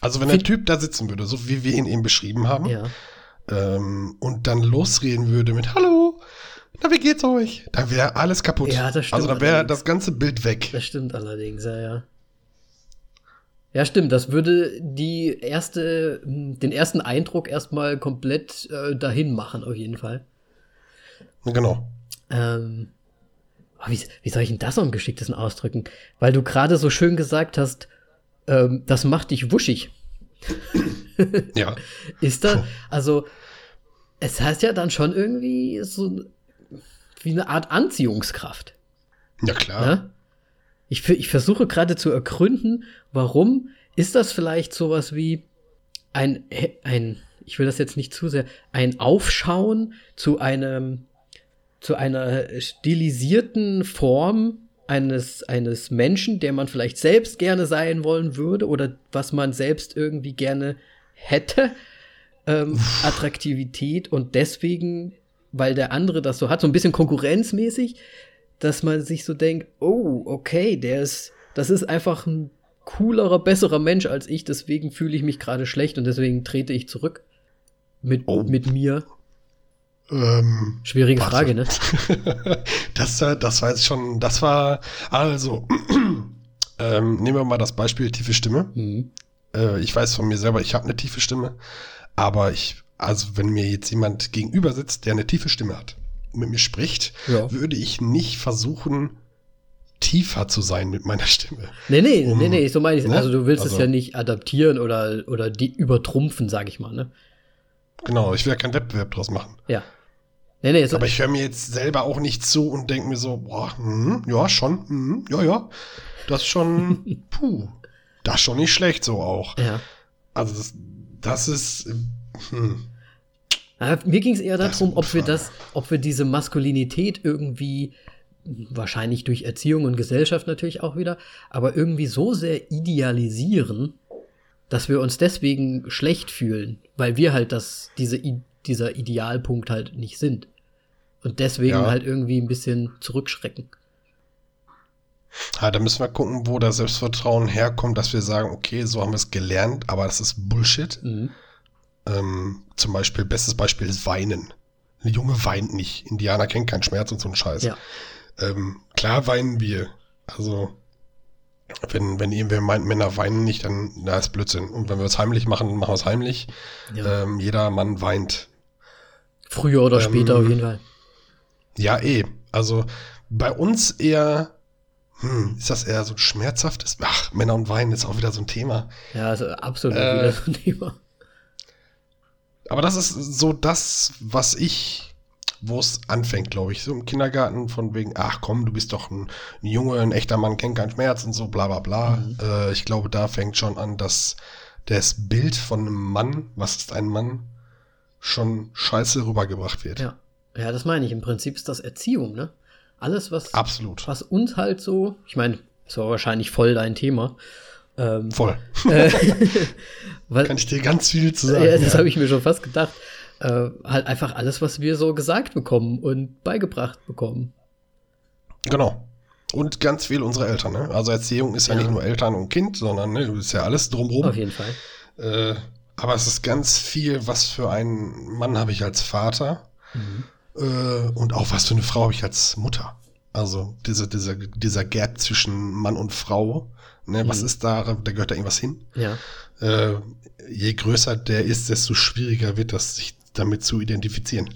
Also wenn der Typ da sitzen würde, so wie wir ihn eben beschrieben haben,
ja
ähm, und dann losreden würde mit Hallo, na, wie geht's euch? Dann wäre alles kaputt.
Ja, das stimmt.
Also dann wäre das ganze Bild weg.
Das stimmt allerdings, ja, ja. Ja, stimmt. Das würde die erste, den ersten Eindruck erstmal komplett äh, dahin machen, auf jeden Fall.
Genau.
Ähm, oh, wie, wie soll ich denn das am geschicktesten ausdrücken? Weil du gerade so schön gesagt hast, ähm, das macht dich wuschig
ja.
Ist da, also, es heißt ja dann schon irgendwie so, wie eine Art Anziehungskraft.
Ja, klar.
Ne? Ich, ich versuche gerade zu ergründen, warum ist das vielleicht sowas wie ein, ein, ich will das jetzt nicht zu sehr, ein Aufschauen zu einem, zu einer stilisierten Form eines, eines Menschen, der man vielleicht selbst gerne sein wollen würde oder was man selbst irgendwie gerne hätte. Ähm, Attraktivität und deswegen, weil der andere das so hat, so ein bisschen konkurrenzmäßig, dass man sich so denkt, oh, okay, der ist, das ist einfach ein coolerer, besserer Mensch als ich, deswegen fühle ich mich gerade schlecht und deswegen trete ich zurück mit,
Oh.
mit mir.
Ähm,
Schwierige
Warte.
Frage, ne?
das, äh, das war jetzt schon, das war, also, ähm, nehmen wir mal das Beispiel tiefe Stimme.
Mhm.
Äh, ich weiß von mir selber, ich habe eine tiefe Stimme, aber ich, also wenn mir jetzt jemand gegenüber sitzt, der eine tiefe Stimme hat und mit mir spricht,
Ja.
würde ich nicht versuchen, tiefer zu sein mit meiner Stimme.
Nee, nee,
Um,
nee, nee, so meine ich es.
ne?
Also du willst es
Also-
ja nicht adaptieren oder, oder die übertrumpfen, sag ich mal, ne?
Genau, ich will ja keinen Wettbewerb draus machen.
Ja. Nee, nee, so,
Aber ich höre mir jetzt selber auch nicht zu und denke mir so, boah, hm, ja, schon, hm, ja, ja, das ist schon, puh, das ist schon nicht schlecht so auch.
ja.
Also das, das ist, hm,
Aber mir ging es eher darum, ob wir das, ob wir diese Maskulinität irgendwie, wahrscheinlich durch Erziehung und Gesellschaft natürlich auch wieder, aber irgendwie so sehr idealisieren, dass wir uns deswegen schlecht fühlen, weil wir halt das, diese, dieser Idealpunkt halt nicht sind. Und deswegen
Ja.
halt irgendwie ein bisschen zurückschrecken.
Ja, da müssen wir gucken, wo das Selbstvertrauen herkommt, dass wir sagen, okay, so haben wir es gelernt, aber das ist Bullshit.
Mhm.
Ähm, zum Beispiel, bestes Beispiel ist Weinen. Ein Junge weint nicht. Indianer kennen keinen Schmerz und so einen Scheiß.
Ja.
Ähm, klar weinen wir. Also, wenn, wenn irgendwer meint, Männer weinen nicht, dann na, ist Blödsinn. Und wenn wir es heimlich machen, dann machen wir es heimlich.
ja.
Ähm, jeder Mann weint.
Früher oder
ähm,
später auf jeden Fall.
Ja, eh. Also, bei uns eher, hm, ist das eher so ein schmerzhaftes? Ach, Männer und Weinen ist auch wieder so ein Thema.
Ja, also absolut
äh,
wieder so ein Thema.
Aber das ist so das, was ich, wo es anfängt, glaube ich. So im Kindergarten von wegen, ach komm, du bist doch ein, ein Junge, ein echter Mann, kennt keinen Schmerz und so, bla bla bla.
Mhm.
Äh, ich glaube, da fängt schon an, dass das Bild von einem Mann, was ist ein Mann, schon scheiße rübergebracht wird.
Ja. Ja, das meine ich. Im Prinzip ist das Erziehung, ne? Alles, was,
Absolut.
was uns halt so, ich meine, es war wahrscheinlich voll dein Thema. Ähm,
Voll.
äh, weil,
Kann ich dir ganz viel zu sagen.
ja, das
ja.
habe ich mir schon fast gedacht. Äh, halt einfach alles, was wir so gesagt bekommen und beigebracht bekommen.
Genau. Und ganz viel unsere Eltern. Ne? Also Erziehung ist ja,
Ja.
nicht nur Eltern und Kind, sondern ne, ist ja alles drumrum.
Auf jeden Fall.
Äh, aber es ist ganz viel, was für einen Mann habe ich als Vater
Mhm.
Äh, und auch was für eine Frau habe ich als Mutter. Also diese, dieser, dieser Gap zwischen Mann und Frau. Ne, Was
Mhm.
ist da? Da gehört da irgendwas hin.
Ja.
Äh, je größer der ist, desto schwieriger wird das, sich damit zu identifizieren.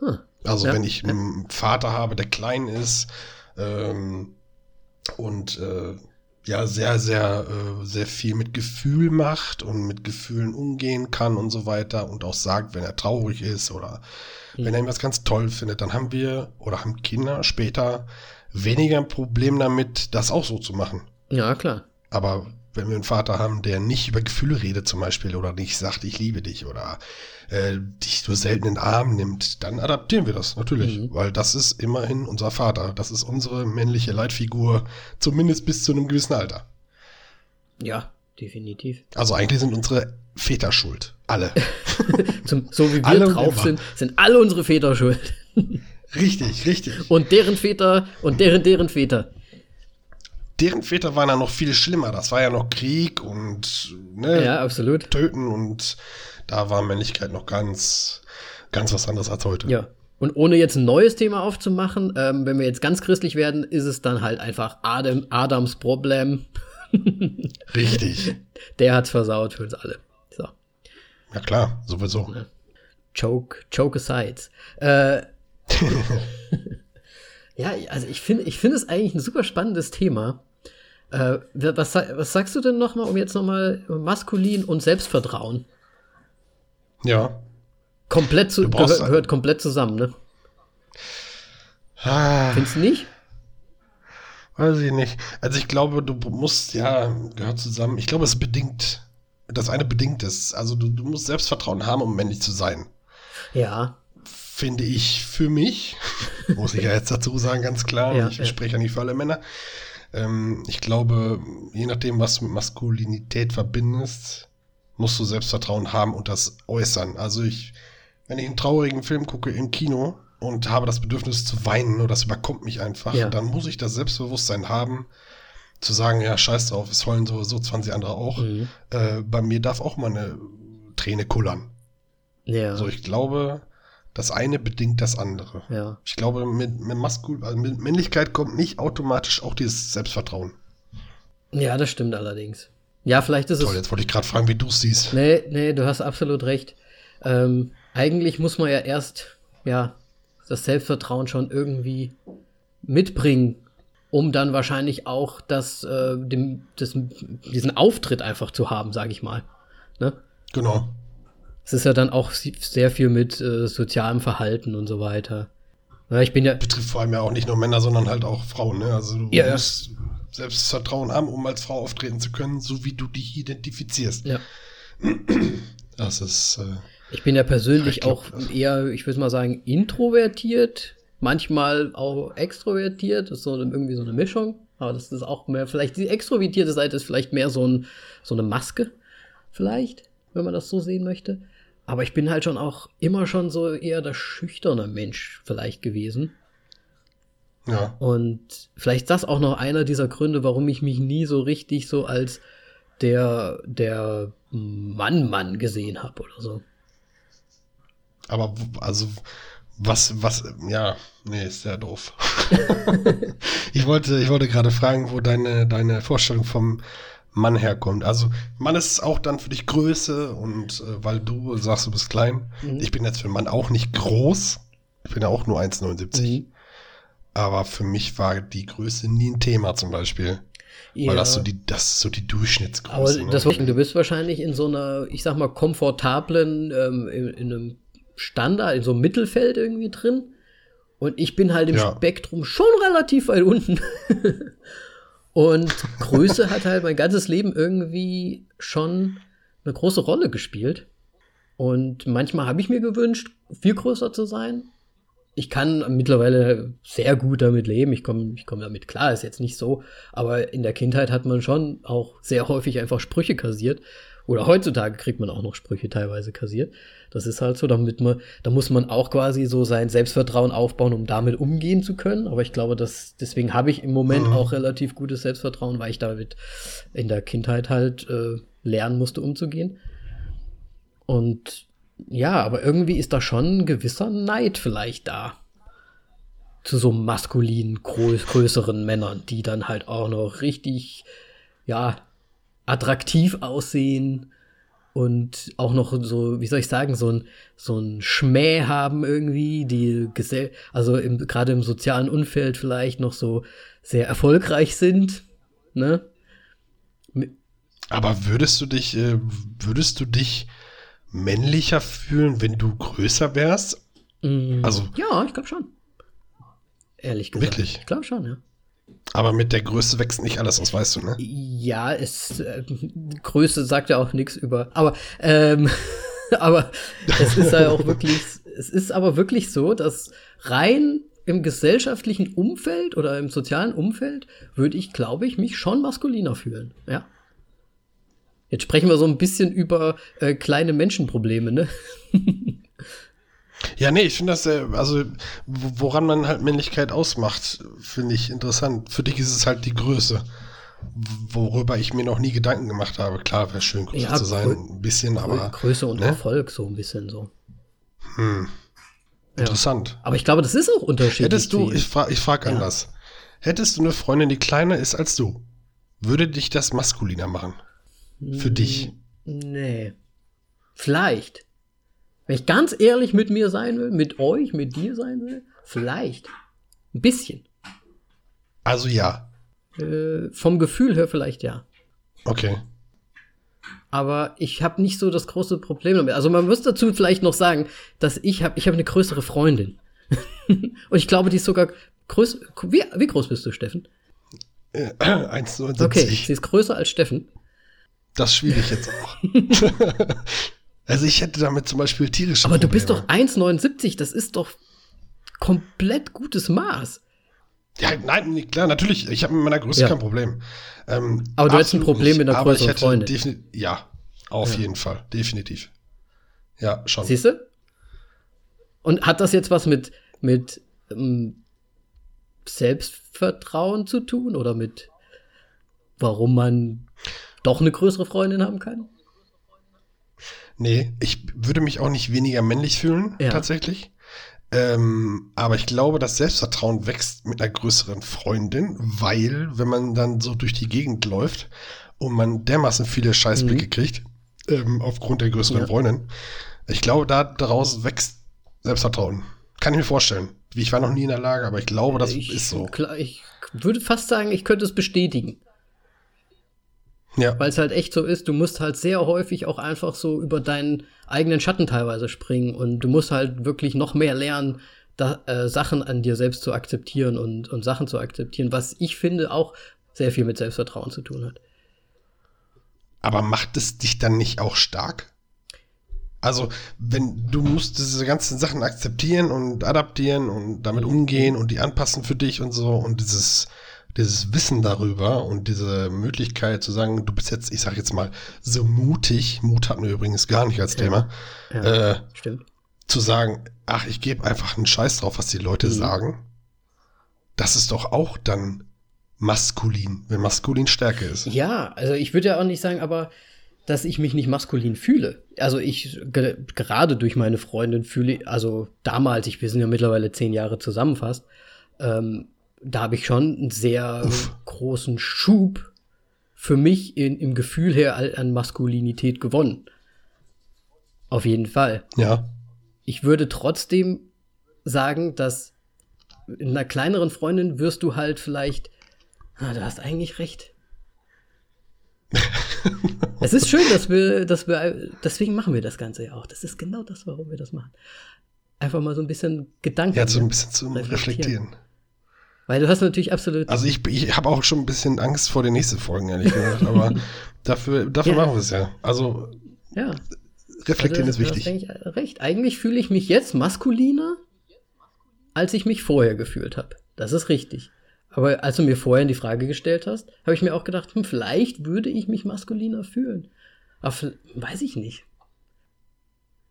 Hm.
Also
Ja.
wenn ich einen Vater habe, der klein ist ähm, und äh, ja sehr, sehr, äh, sehr viel mit Gefühl macht und mit Gefühlen umgehen kann und so weiter und auch sagt, wenn er traurig ist oder
Mhm.
wenn er irgendwas ganz toll findet, dann haben wir oder haben Kinder später weniger ein Problem damit, das auch so zu machen.
Ja, klar.
Aber wenn wir einen Vater haben, der nicht über Gefühle redet zum Beispiel oder nicht sagt, ich liebe dich oder äh, dich nur selten in den Arm nimmt, dann adaptieren wir das natürlich,
Mhm.
weil das ist immerhin unser Vater. Das ist unsere männliche Leitfigur, zumindest bis zu einem gewissen Alter.
Ja, definitiv.
Also eigentlich sind unsere Väter schuld. Alle.
Zum, so wie wir
Alle
drauf sind, sind alle unsere Väter schuld.
richtig, richtig.
Und deren Väter und deren, deren Väter.
Deren Väter waren ja noch viel schlimmer. Das war ja noch Krieg und ne,
Ja, absolut.
Töten und da war Männlichkeit noch ganz, ganz was anderes als heute.
Ja. Und ohne jetzt ein neues Thema aufzumachen, ähm, wenn wir jetzt ganz christlich werden, ist es dann halt einfach Adam, Adams Problem.
Richtig.
Der hat's versaut für uns alle. So.
Ja klar, sowieso.
Choke, choke aside. Äh, ja, also ich finde ich finde es eigentlich ein super spannendes Thema. Äh, was, was sagst du denn nochmal, um jetzt nochmal maskulin und Selbstvertrauen?
Ja.
Komplett zu, gehört, gehört komplett zusammen, ne?
Ah,
Findest du nicht?
weiß ich nicht. Also ich glaube, du musst, ja, gehört zusammen. Ich glaube, es bedingt, das eine bedingt es. Also du, du musst Selbstvertrauen haben, um männlich zu sein.
Ja.
Finde ich für mich, muss ich ja jetzt dazu sagen, ganz klar.
Ja,
ich
ja.
spreche ja nicht für alle Männer. Ähm, ich glaube, je nachdem, was du mit Maskulinität verbindest, musst du Selbstvertrauen haben und das äußern. Also ich, wenn ich einen traurigen Film gucke im Kino und habe das Bedürfnis zu weinen oder das überkommt mich einfach,
Ja.
dann muss ich das Selbstbewusstsein haben, zu sagen, ja, scheiß drauf, es heulen sowieso 20 andere auch.
Mhm.
Äh, bei mir darf auch mal eine Träne kullern.
Ja.
Also ich glaube, das eine bedingt das andere.
ja.
Ich glaube, mit, mit, Maskul also mit Männlichkeit kommt nicht automatisch auch dieses Selbstvertrauen.
Ja, das stimmt allerdings. Ja, vielleicht ist
Toll,
es.
jetzt wollte ich gerade fragen, wie du es siehst.
Nee, nee, du hast absolut recht. Ähm, eigentlich muss man ja erst, ja, das Selbstvertrauen schon irgendwie mitbringen, um dann wahrscheinlich auch das, äh, dem, das, diesen Auftritt einfach zu haben, sage ich mal. Ne?
Genau.
Es ist ja dann auch sehr viel mit äh, sozialem Verhalten und so weiter. Ja, ich bin ja,
Betrifft vor allem ja auch nicht nur Männer, sondern halt auch Frauen. Ne? Also du
Ja, ja.
musst Selbstvertrauen haben, um als Frau auftreten zu können, so wie du dich identifizierst.
ja,
Das ist, äh,
ich bin ja persönlich
Ich glaub,
auch eher, ich würde mal sagen, introvertiert, manchmal auch extrovertiert, das ist so irgendwie so eine Mischung. Aber das ist auch mehr, vielleicht die extrovertierte Seite ist vielleicht mehr so, ein, so eine Maske, vielleicht, wenn man das so sehen möchte. Aber ich bin halt schon auch immer schon so eher der schüchterne Mensch vielleicht gewesen.
ja.
Und vielleicht ist das auch noch einer dieser Gründe, warum ich mich nie so richtig so als der, der Mann-Mann gesehen habe oder so.
Aber also was, was, ja, nee, ist sehr doof. ich wollte, ich wollte gerade fragen, wo deine, deine Vorstellung vom Mann herkommt. Also Mann ist auch dann für dich Größe und äh, weil du sagst, du bist klein.
Mhm.
Ich bin jetzt für einen Mann auch nicht groß. Ich bin ja auch nur 1,79.
Mhm.
Aber für mich war die Größe nie ein Thema zum Beispiel. Weil das so die, das ist so die Durchschnittsgröße.
Aber
ne?
das, du bist wahrscheinlich in so einer, ich sag mal, komfortablen, ähm, in, in einem Standard, in so einem Mittelfeld irgendwie drin. Und ich bin halt im
Ja.
Spektrum schon relativ weit unten. Und Größe hat halt mein ganzes Leben irgendwie schon eine große Rolle gespielt. Und manchmal habe ich mir gewünscht, viel größer zu sein. Ich kann mittlerweile sehr gut damit leben. Ich komme ich komm damit klar, ist jetzt nicht so. Aber in der Kindheit hat man schon auch sehr häufig einfach Sprüche kassiert. Oder heutzutage kriegt man auch noch Sprüche teilweise kassiert. Das ist halt so, damit man, da muss man auch quasi so sein Selbstvertrauen aufbauen, um damit umgehen zu können. Aber ich glaube, dass deswegen habe ich im Moment
Mhm.
auch relativ gutes Selbstvertrauen, weil ich damit in der Kindheit halt äh, lernen musste, umzugehen. Und ja, aber irgendwie ist da schon ein gewisser Neid vielleicht da. Zu so maskulinen, größeren Männern, die dann halt auch noch richtig, ja, attraktiv aussehen und auch noch so, wie soll ich sagen, so ein, so ein Schmäh haben irgendwie, die gesell also gerade im sozialen Umfeld vielleicht noch so sehr erfolgreich sind, ne?
Aber würdest du dich, äh, würdest du dich männlicher fühlen, wenn du größer wärst?
Mm,
Also-
ja, ich glaube schon. Ehrlich gesagt.
Wirklich?
Ich glaube schon, ja.
Aber mit der Größe wächst nicht alles, das weißt du, ne?
Ja, es äh, Größe sagt ja auch nichts über. Aber ähm, aber es ist ja auch wirklich, es ist aber wirklich so, dass rein im gesellschaftlichen Umfeld oder im sozialen Umfeld würde ich, glaube ich, mich schon maskuliner fühlen. Ja. Jetzt sprechen wir so ein bisschen über äh, kleine Menschenprobleme, ne?
Ja, nee, ich finde das, also wo- woran man halt Männlichkeit ausmacht, finde ich interessant. Für dich ist es halt die Größe, worüber ich mir noch nie Gedanken gemacht habe. Klar, wäre schön, größer
Ja,
zu sein, ein bisschen, aber
Größe und
ne?
Erfolg, so ein bisschen so.
hm, interessant.
Aber ich glaube, das ist auch unterschiedlich.
Hättest du, ich frage ich frag
Ja.
anders, hättest du eine Freundin, die kleiner ist als du, würde dich das maskuliner machen? Für dich?
Nee. Vielleicht. Wenn ich ganz ehrlich mit mir sein will, mit euch, mit dir sein will, vielleicht. Ein bisschen.
Also ja.
Äh, vom Gefühl her vielleicht ja.
Okay.
Aber ich habe nicht so das große Problem damit. Also man muss dazu vielleicht noch sagen, dass ich habe ich habe eine größere Freundin. Und ich glaube, die ist sogar größer. Wie, wie groß bist du, Steffen?
Äh, 1,79.
Okay, sie ist größer als Steffen.
Das schwierig jetzt auch. also ich hätte damit zum Beispiel tierische
Aber du
Probleme.
bist doch 1,79, das ist doch komplett gutes Maß.
Ja, nein, klar, natürlich. Ich habe mit meiner Größe
Ja.
kein Problem. Ähm,
Aber du hättest ein Problem mit einer größeren Freundin.
Ja, auf
Ja.
jeden Fall. Definitiv. Ja, schon.
Siehst du? Und hat das jetzt was mit, mit ähm, Selbstvertrauen zu tun oder mit warum man doch eine größere Freundin haben kann?
Nee, ich würde mich auch nicht weniger männlich fühlen,
Ja.
tatsächlich. Ähm, aber ich glaube, das Selbstvertrauen wächst mit einer größeren Freundin, weil, wenn man dann so durch die Gegend läuft und man dermaßen viele Scheißblicke kriegt, ähm, aufgrund der größeren
Mhm. Ja.
Freundin, ich glaube, da daraus wächst Selbstvertrauen. Kann ich mir vorstellen. Ich war noch nie in der Lage, aber ich glaube, das
ich,
ist so.
Klar, ich würde fast sagen, ich könnte es bestätigen.
Ja.
Weil es halt echt so ist, du musst halt sehr häufig auch einfach so über deinen eigenen Schatten teilweise springen und du musst halt wirklich noch mehr lernen, da, äh, Sachen an dir selbst zu akzeptieren und, und Sachen zu akzeptieren, was ich finde auch sehr viel mit Selbstvertrauen zu tun hat.
Aber macht es dich dann nicht auch stark? Also, wenn du musst diese ganzen Sachen akzeptieren und adaptieren und damit umgehen und die anpassen für dich und so und dieses, dieses Wissen darüber und diese Möglichkeit zu sagen, du bist jetzt, ich sag jetzt mal, so mutig, Mut hatten wir übrigens gar nicht als
Ja.
Thema,
Ja,
äh,
stimmt.
zu sagen, ach, ich gebe einfach einen Scheiß drauf, was die Leute
Mhm.
sagen, das ist doch auch dann maskulin, wenn maskulin Stärke ist.
Ja, also ich würde ja auch nicht sagen, aber dass ich mich nicht maskulin fühle. Also ich ge gerade durch meine Freundin fühle, also damals, ich, wir sind ja mittlerweile zehn Jahre zusammen fast, ähm, da habe ich schon einen sehr
Uff.
großen Schub für mich in, im Gefühl her an Maskulinität gewonnen. Auf jeden Fall.
Ja.
Ich würde trotzdem sagen, dass in einer kleineren Freundin wirst du halt vielleicht. Ah, du hast eigentlich recht. es ist schön, dass wir, dass wir, deswegen machen wir das Ganze ja auch. Das ist genau das, warum wir das machen. Einfach mal so ein bisschen Gedanken.
Ja, so ein bisschen zum Reflektieren.
Weil du hast natürlich absolut.
Also ich, ich habe auch schon ein bisschen Angst vor den nächsten Folgen, ehrlich gesagt. Aber dafür, dafür
Ja.
machen wir es ja. Also
ja.
reflektieren
Also,
ist wichtig.
eigentlich recht. Eigentlich fühle ich mich jetzt maskuliner, als ich mich vorher gefühlt habe. Das ist richtig. Aber als du mir vorhin die Frage gestellt hast, habe ich mir auch gedacht, hm, vielleicht würde ich mich maskuliner fühlen. Aber weiß ich nicht.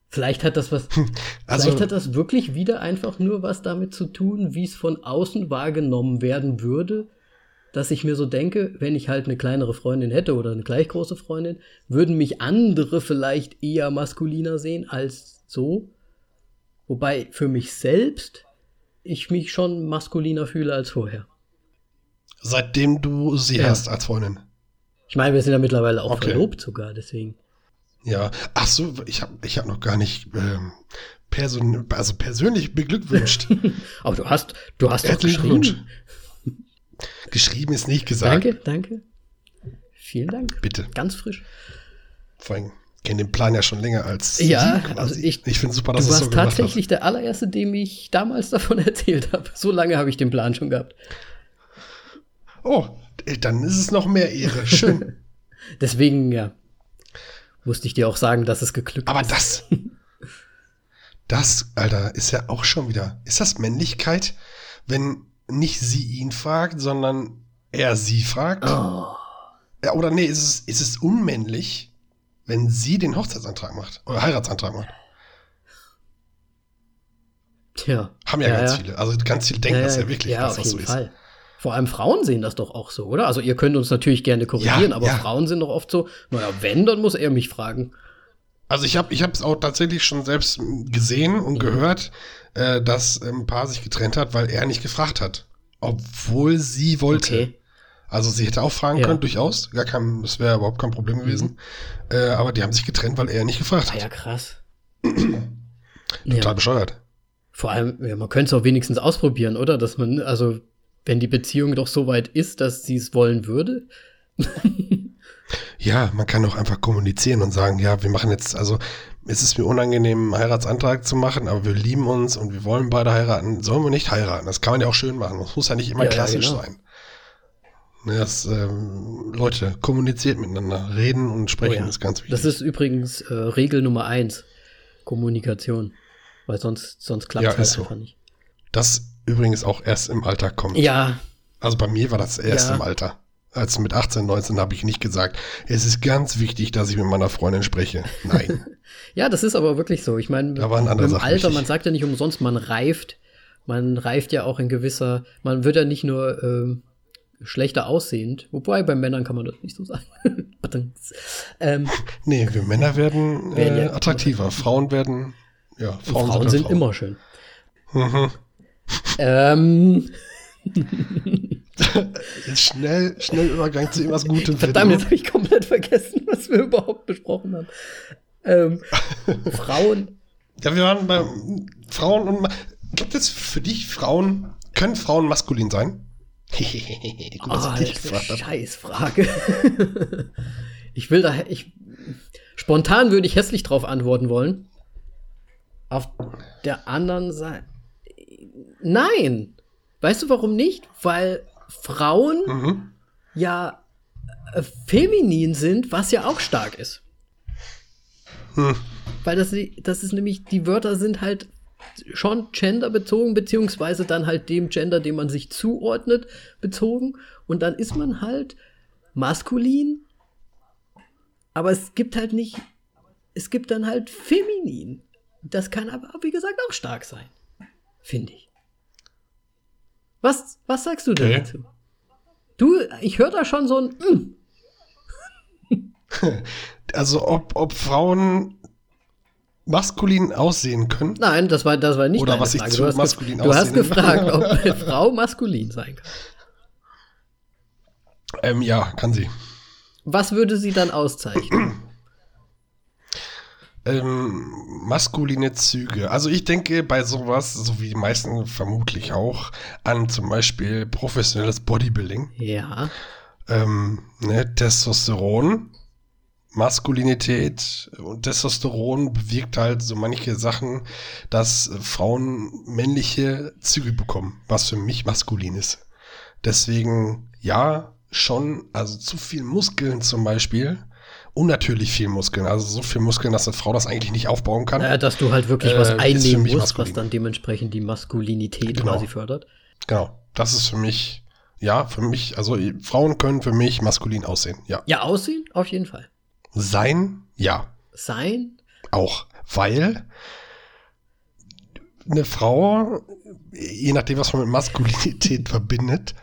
Vielleicht hat das was.
Also-
vielleicht hat das wirklich wieder einfach nur was damit zu tun, wie es von außen wahrgenommen werden würde, dass ich mir so denke, wenn ich halt eine kleinere Freundin hätte oder eine gleich große Freundin, würden mich andere vielleicht eher maskuliner sehen als so. Wobei für mich selbst ich mich schon maskuliner fühle als vorher.
Seitdem du sie
Ja.
hast als Freundin.
Ich meine, wir sind ja mittlerweile auch
Okay.
verlobt sogar, deswegen.
Ja. Ach so, ich habe ich hab noch gar nicht ähm, person also persönlich beglückwünscht.
Aber du hast, du hast doch
Herzlichen Glückwunsch.
geschrieben.
Geschrieben ist nicht gesagt.
Danke, danke. Vielen Dank.
Bitte.
Ganz frisch.
Vor allem kenne den Plan ja schon länger als
Ja,
Sie
also ich-
ich finde super,
Du
dass du es
warst
so gemacht
tatsächlich der allererste, dem ich damals davon erzählt habe. So lange habe ich den Plan schon gehabt.
Oh, dann ist es noch mehr Ehre. Schön.
Deswegen, ja, musste ich dir auch sagen, dass es geglückt
Aber
ist.
das, das, Alter, ist ja auch schon wieder. Ist das Männlichkeit, wenn nicht sie ihn fragt, sondern er sie fragt?
Oh,
Ja, oder nee, ist es, ist es unmännlich, wenn sie den Hochzeitsantrag macht oder Heiratsantrag macht?
tja.
Haben ja, ganz viele. Also ganz viele denken das ja wirklich,
ja,
dass
auf
das
jeden
so ist.
Vor allem Frauen sehen das doch auch so, oder? Also ihr könnt uns natürlich gerne korrigieren,
Ja,
aber
ja.
Frauen sind doch oft so, naja, wenn, dann muss er mich fragen.
Also ich habe ich es auch tatsächlich schon selbst gesehen und gehört, äh, dass ein Paar sich getrennt hat, weil er nicht gefragt hat, obwohl sie wollte.
Okay.
Also sie hätte auch fragen
Ja.
können, durchaus. Gar kein, das wäre überhaupt kein Problem gewesen. Äh, aber die haben sich getrennt, weil er nicht gefragt
Ah
hat.
ja, krass.
Total
ja.
bescheuert.
Vor allem, ja, man könnte es auch wenigstens ausprobieren, oder? Dass man, also, wenn die Beziehung doch so weit ist, dass sie es wollen würde.
Ja, man kann auch einfach kommunizieren und sagen, ja, wir machen jetzt, also es ist mir unangenehm, einen Heiratsantrag zu machen, aber wir lieben uns und wir wollen beide heiraten. Sollen wir nicht heiraten? Das kann man ja auch schön machen. Das muss ja nicht immer
Ja, ja,
klassisch
genau.
sein. Ne, Das, ähm, Leute, kommuniziert miteinander. Reden und sprechen
Oh ja.
ist ganz wichtig.
Das ist übrigens äh, Regel Nummer eins. Kommunikation. Weil sonst, sonst klappt
Ja,
es halt
ist so.
einfach nicht.
das übrigens auch erst im Alter kommt.
Ja,
Also bei mir war das erst
Ja.
im Alter. Als mit 18, 19 habe ich nicht gesagt, es ist ganz wichtig, dass ich mit meiner Freundin spreche. Nein.
ja, das ist aber wirklich so. Ich meine, im
Sachen
Alter,
wichtig.
man sagt ja nicht umsonst, man reift. Man reift ja auch in gewisser, man wird ja nicht nur ähm, schlechter aussehend, wobei bei Männern kann man das nicht so sagen. ähm,
nee, wir Männer werden,
Werden
äh, attraktiver. Frauen werden, ja, Frauen,
Frauen,
halt
sind
Frauen.
immer schön.
Mhm.
Ähm,
Jetzt schnell, schnell Übergang zu irgendwas Gutem.
verdammt, jetzt habe ich komplett vergessen, was wir überhaupt besprochen haben. Ähm, Frauen,
Ja, wir waren bei Frauen und Ma Gibt es für dich Frauen, können Frauen maskulin sein? Gut, dass
oh,
ich dich
das ist eine. Scheißfrage. ich will da, ich, spontan würde ich hässlich drauf antworten wollen. Auf der anderen Seite, nein. Weißt du warum nicht? Weil Frauen
Mhm.
ja äh, feminin sind, was ja auch stark ist.
Hm.
Weil das, das ist nämlich, die Wörter sind halt schon genderbezogen, beziehungsweise dann halt dem Gender, dem man sich zuordnet, bezogen. Und dann ist man halt maskulin, aber es gibt halt nicht, es gibt dann halt feminin. Das kann aber, wie gesagt, auch stark sein. Finde ich. Was, was sagst du denn
Okay.
dazu? Du, ich höre da schon so ein, mm,
Also ob, ob Frauen maskulin aussehen können?
Nein, das war, das war nicht
Oder was ich
Frage.
zu
Du hast,
maskulin
ge du hast gefragt, ob eine Frau maskulin sein kann.
Ähm, ja, kann sie.
Was würde sie dann auszeichnen?
Ähm, maskuline Züge. Also ich denke bei sowas, so wie die meisten vermutlich auch, an zum Beispiel professionelles Bodybuilding.
ja.
ähm, ne, Testosteron, Maskulinität und Testosteron bewirkt halt so manche Sachen, dass Frauen männliche Züge bekommen, was für mich maskulin ist. Deswegen, ja, schon, also zu viel Muskeln zum Beispiel, unnatürlich viel Muskeln, also so viel Muskeln, dass eine Frau das eigentlich nicht aufbauen kann.
Naja, dass du halt wirklich
Äh,
was
für
einnehmen musst,
maskulin.
was dann dementsprechend die Maskulinität
Genau.
quasi fördert.
Genau, das ist für mich, ja, für mich, also äh, Frauen können für mich maskulin aussehen, ja.
Ja, aussehen, auf jeden Fall.
Sein, ja.
Sein,
Auch, weil eine Frau, je nachdem, was man mit Maskulinität verbindet,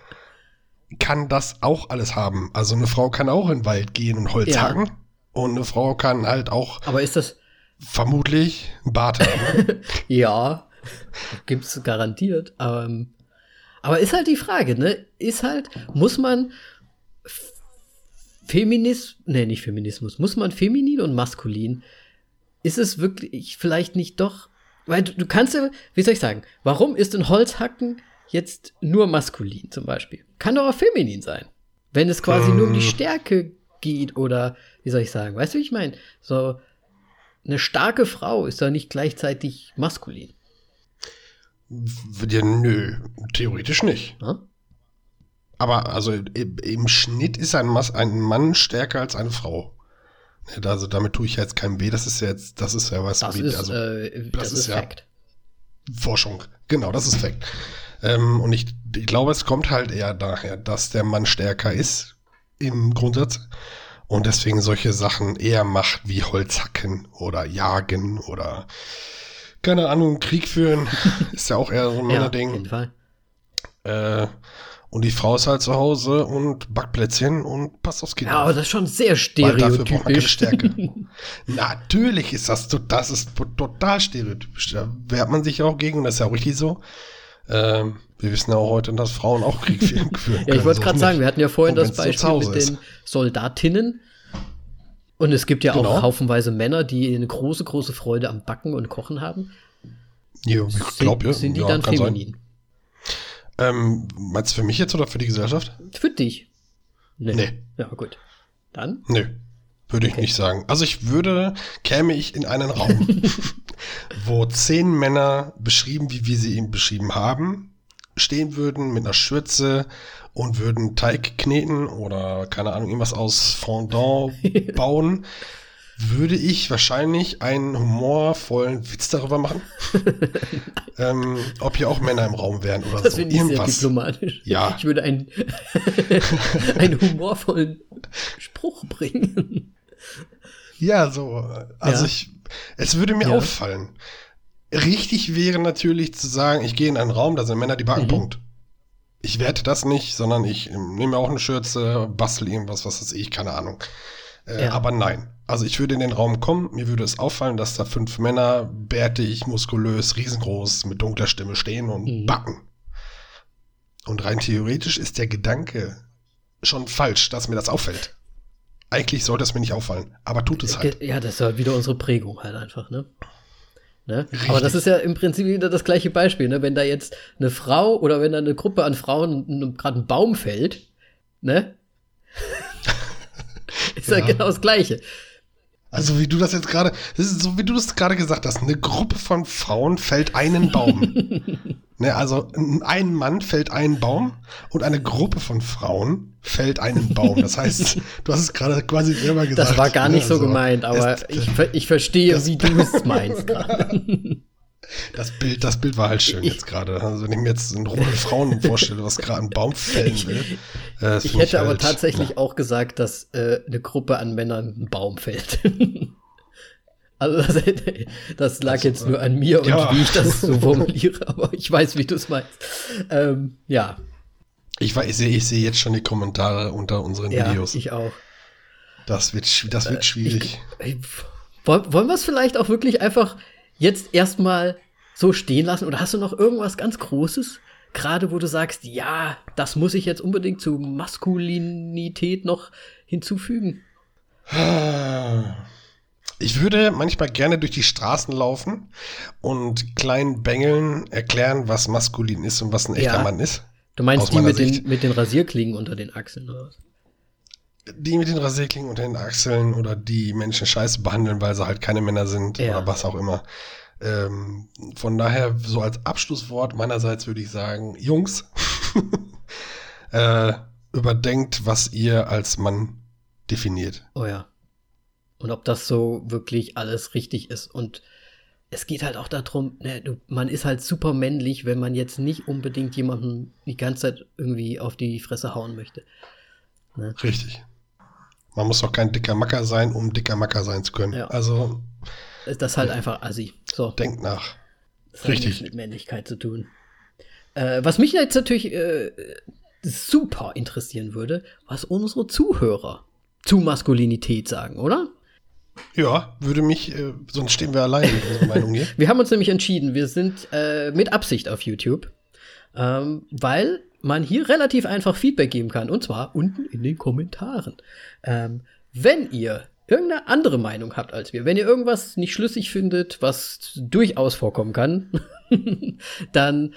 kann das auch alles haben. Also eine Frau kann auch in den Wald gehen und Holz
Ja.
hacken. Und eine Frau kann halt auch
aber ist das,
vermutlich Bart haben.
ja, gibt's garantiert. Ähm, aber ist halt die Frage, ne? Ist halt, muss man Feminismus, nee, nicht Feminismus, muss man feminin und maskulin? Ist es wirklich vielleicht nicht doch, weil du, du kannst ja, wie soll ich sagen, warum ist ein Holzhacken jetzt nur maskulin zum Beispiel? Kann doch auch feminin sein. Wenn es quasi nur um die
Ähm.
Stärke geht oder, wie soll ich sagen, weißt du, wie ich meine? So, eine starke Frau ist doch nicht gleichzeitig maskulin.
ja, nö, theoretisch nicht.
Ne?
Aber also im, Schnitt ist ein, Mas ein Mann stärker als eine Frau. Also damit tue ich jetzt keinem weh. Das ist ja jetzt, das ist ja was
Das ist,
also,
äh, das
das
ist
ist ja-
Fakt.
Forschung. Genau, das ist Fakt. Ähm, und ich, ich glaube, es kommt halt eher daher, dass der Mann stärker ist im Grundsatz und deswegen solche Sachen eher macht wie Holzhacken oder Jagen oder keine Ahnung, Krieg führen. ist ja auch eher so ein
Ja, auf
Männerding.
jeden Fall.
Äh, und die Frau ist halt zu Hause und backt Plätzchen und passt aufs Kind.
Ja, aber das ist schon sehr
Weil dafür braucht man keine
stereotypisch.
Stärke. Natürlich ist das, das ist total stereotypisch. Da wehrt man sich ja auch gegen und das ist ja auch richtig so. Ähm, wir wissen ja auch heute, dass Frauen auch Krieg führen führen
Ja, ich wollte gerade
nicht.
sagen, wir hatten ja vorhin das Beispiel mit
ist.
den Soldatinnen. Und es gibt ja
Genau.
auch haufenweise Männer, die eine große, große Freude am Backen und Kochen haben.
Ja, ich glaube, ja.
sind, die
ja,
dann feminin?
Ähm, meinst du für mich jetzt oder für die Gesellschaft?
Für dich? Nee.
Nee.
Ja, gut. Dann?
Nö. Würde ich
Okay.
nicht sagen. Also ich würde, käme ich in einen Raum, wo zehn Männer beschrieben, wie wir sie eben beschrieben haben, stehen würden mit einer Schürze und würden Teig kneten oder keine Ahnung, irgendwas aus Fondant bauen, würde ich wahrscheinlich einen humorvollen Witz darüber machen, ähm, ob hier auch Männer im Raum wären oder
Das
so.
finde ich sehr
Irgendwas.
diplomatisch.
Ja.
Ich würde einen, einen humorvollen Spruch bringen.
Ja, so. Also
Ja.
ich, es würde mir
Ja.
auffallen. Richtig wäre natürlich zu sagen, ich gehe in einen Raum, da sind Männer, die backen,
Mhm.
Punkt. Ich werte das nicht, sondern ich nehme mir auch eine Schürze, bastel irgendwas, was weiß ich, keine Ahnung. Äh,
Ja.
Aber nein. Also ich würde in den Raum kommen, mir würde es auffallen, dass da fünf Männer, bärtig, muskulös, riesengroß, mit dunkler Stimme stehen und
Mhm.
backen. Und rein theoretisch ist der Gedanke schon falsch, dass mir das auffällt. Eigentlich sollte es mir nicht auffallen, aber tut es halt.
Ja, das ist halt wieder unsere Prägung halt einfach, ne? ne? Aber das ist ja im Prinzip wieder das gleiche Beispiel, ne? Wenn da jetzt eine Frau oder wenn da eine Gruppe an Frauen gerade ein Baum fällt, ne? ist ja.
Ja.
genau das Gleiche.
Also wie du das jetzt gerade, das ist so wie du das gerade gesagt hast, eine Gruppe von Frauen fällt einen Baum. ne, also ein Mann fällt einen Baum und eine Gruppe von Frauen fällt einen Baum. Das heißt, du hast es gerade quasi selber gesagt.
Das war gar nicht
ne,
so
also,
gemeint, aber
es-
ich, ich verstehe, wie du es meinst gerade.
Das Bild, das Bild war halt schön jetzt gerade. Also wenn ich mir jetzt eine Gruppe Frauen vorstelle, was gerade einen Baum fällen will. äh, das
Ich hätte aber
halt-
tatsächlich auch gesagt, dass äh, eine Gruppe an Männern einen Baum fällt. also das, das lag
Also,
jetzt nur an mir und
ja.
wie ich das so formuliere, aber ich weiß, wie du es meinst. Ähm, ja,
Ich, weiß, ich sehe ich sehe jetzt schon die Kommentare unter unseren
ja,
Videos.
ich auch.
das wird, das wird schwierig.
Ey, Wollen, wollen wir es vielleicht auch wirklich einfach jetzt erstmal so stehen lassen? Oder hast du noch irgendwas ganz Großes? Gerade wo du sagst, ja, das muss ich jetzt unbedingt zu Maskulinität noch hinzufügen.
Ich würde manchmal gerne durch die Straßen laufen und kleinen Bengeln erklären, was maskulin ist und was ein echter
Ja.
Mann ist.
Du meinst die mit den, mit den Rasierklingen unter den Achseln oder was?
Die mit den Rasierklingen unter den Achseln oder die Menschen scheiße behandeln, weil sie halt keine Männer sind
Ja.
oder was auch immer. Ähm, von daher, so als Abschlusswort meinerseits würde ich sagen, Jungs, äh, überdenkt, was ihr als Mann definiert.
Oh ja. Und ob das so wirklich alles richtig ist. Und es geht halt auch darum, ne, du, man ist halt super männlich, wenn man jetzt nicht unbedingt jemanden die ganze Zeit irgendwie auf die Fresse hauen möchte.
Richtig. Man muss doch kein dicker Macker sein, um dicker Macker sein zu können.
Ja.
Also
Das ist halt einfach assi. So.
denkt nach.
Das hat
Richtig.
nichts mit Männlichkeit zu tun. Äh, was mich jetzt natürlich äh, super interessieren würde, was unsere Zuhörer zu Maskulinität sagen, oder?
Ja, würde mich, äh, sonst stehen wir allein mit unserer Meinung hier.
Wir haben uns nämlich entschieden, wir sind äh, mit Absicht auf YouTube, ähm, weil man hier relativ einfach Feedback geben kann. Und zwar unten in den Kommentaren. Ähm, wenn ihr irgendeine andere Meinung habt als wir, wenn ihr irgendwas nicht schlüssig findet, was durchaus vorkommen kann, dann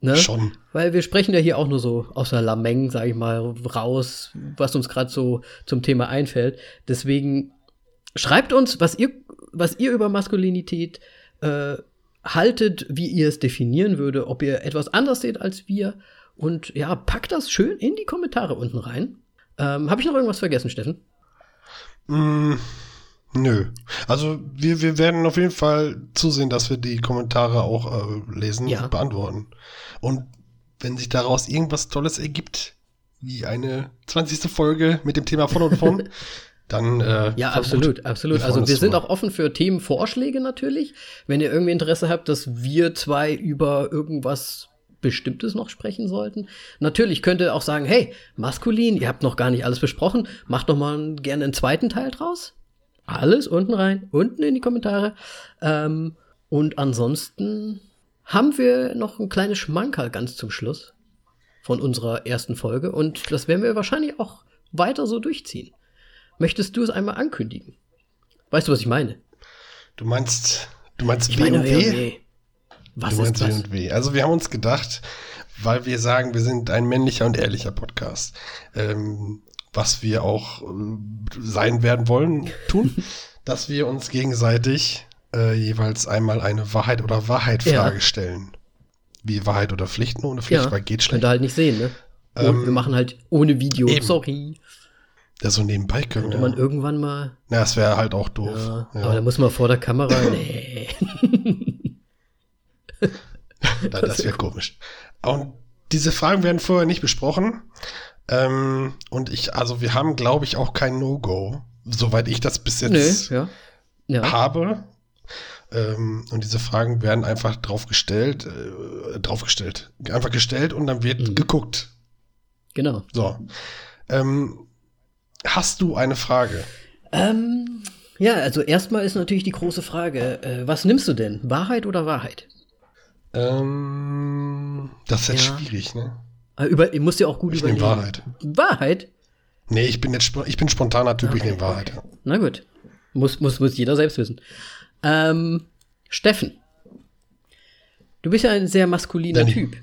ne?
Schon.
Weil wir sprechen ja hier auch nur so aus der Lameng, sage ich mal, raus, was uns gerade so zum Thema einfällt. Deswegen schreibt uns, was ihr, was ihr über Maskulinität äh, haltet, wie ihr es definieren würde, ob ihr etwas anders seht als wir. Und ja, packt das schön in die Kommentare unten rein. Ähm, Habe ich noch irgendwas vergessen, Steffen?
Mm, nö. Also wir, wir werden auf jeden Fall zusehen, dass wir die Kommentare auch äh, lesen
Ja.
und beantworten. Und wenn sich daraus irgendwas Tolles ergibt, wie eine 20. Folge mit dem Thema von und von, dann äh,
Ja, absolut,
gut.
absolut.
Wir
also wir sind auch offen für Themenvorschläge natürlich. Wenn ihr irgendwie Interesse habt, dass wir zwei über irgendwas Bestimmtes noch sprechen sollten. Natürlich könnt ihr auch sagen, hey, maskulin, ihr habt noch gar nicht alles besprochen, macht doch mal gerne einen zweiten Teil draus. Alles unten rein, unten in die Kommentare. Ähm, und ansonsten haben wir noch ein kleines Schmankerl ganz zum Schluss von unserer ersten Folge und das werden wir wahrscheinlich auch weiter so durchziehen. Möchtest du es einmal ankündigen? Weißt du, was ich meine?
Du meinst, du meinst
Ich meine
W&W?
Was
du
ist
meinst
das?
W&W. Also wir haben uns gedacht, weil wir sagen, wir sind ein männlicher und ehrlicher Podcast, ähm, was wir auch äh, sein werden wollen, tun, dass wir uns gegenseitig äh, jeweils einmal eine Wahrheit oder Wahrheit-Frage
Ja.
stellen. Wie Wahrheit oder Pflicht, nur ohne Pflicht,
Ja,
weil geht
Könnt
schlecht.
ihr halt nicht sehen, ne? Und
Ähm,
wir machen halt ohne Video.
eben.
Sorry.
Ja, so nebenbei können
Könnte
wir.
man irgendwann mal.
Ja, das wäre halt auch doof.
Ja,
Ja.
Aber da muss man vor der Kamera. Nee.
Da- das wäre komisch. Und diese Fragen werden vorher nicht besprochen. Ähm, und ich, also wir haben, glaube ich, auch kein No-Go, soweit ich das bis
nee,
jetzt
ja. Ja.
habe. Ähm, und diese Fragen werden einfach drauf gestellt, äh, drauf gestellt, einfach gestellt und dann wird
Mhm.
geguckt.
Genau.
So. Ähm, hast du eine Frage?
Ähm, ja, also erstmal ist natürlich die große Frage, äh, was nimmst du denn? Wahrheit oder Wahrheit?
Ähm, das ist jetzt
Ja.
schwierig, ne?
Äh, über, ihr müsst ja auch gut
Ich nehme
überlegen.
Wahrheit.
Wahrheit?
Nee, ich bin jetzt ich bin spontaner Typ, ich
Okay,
nehme Wahrheit.
Na gut. Muss, muss, muss jeder selbst wissen. Ähm, Steffen. Du bist ja ein sehr maskuliner
Danny.
Typ.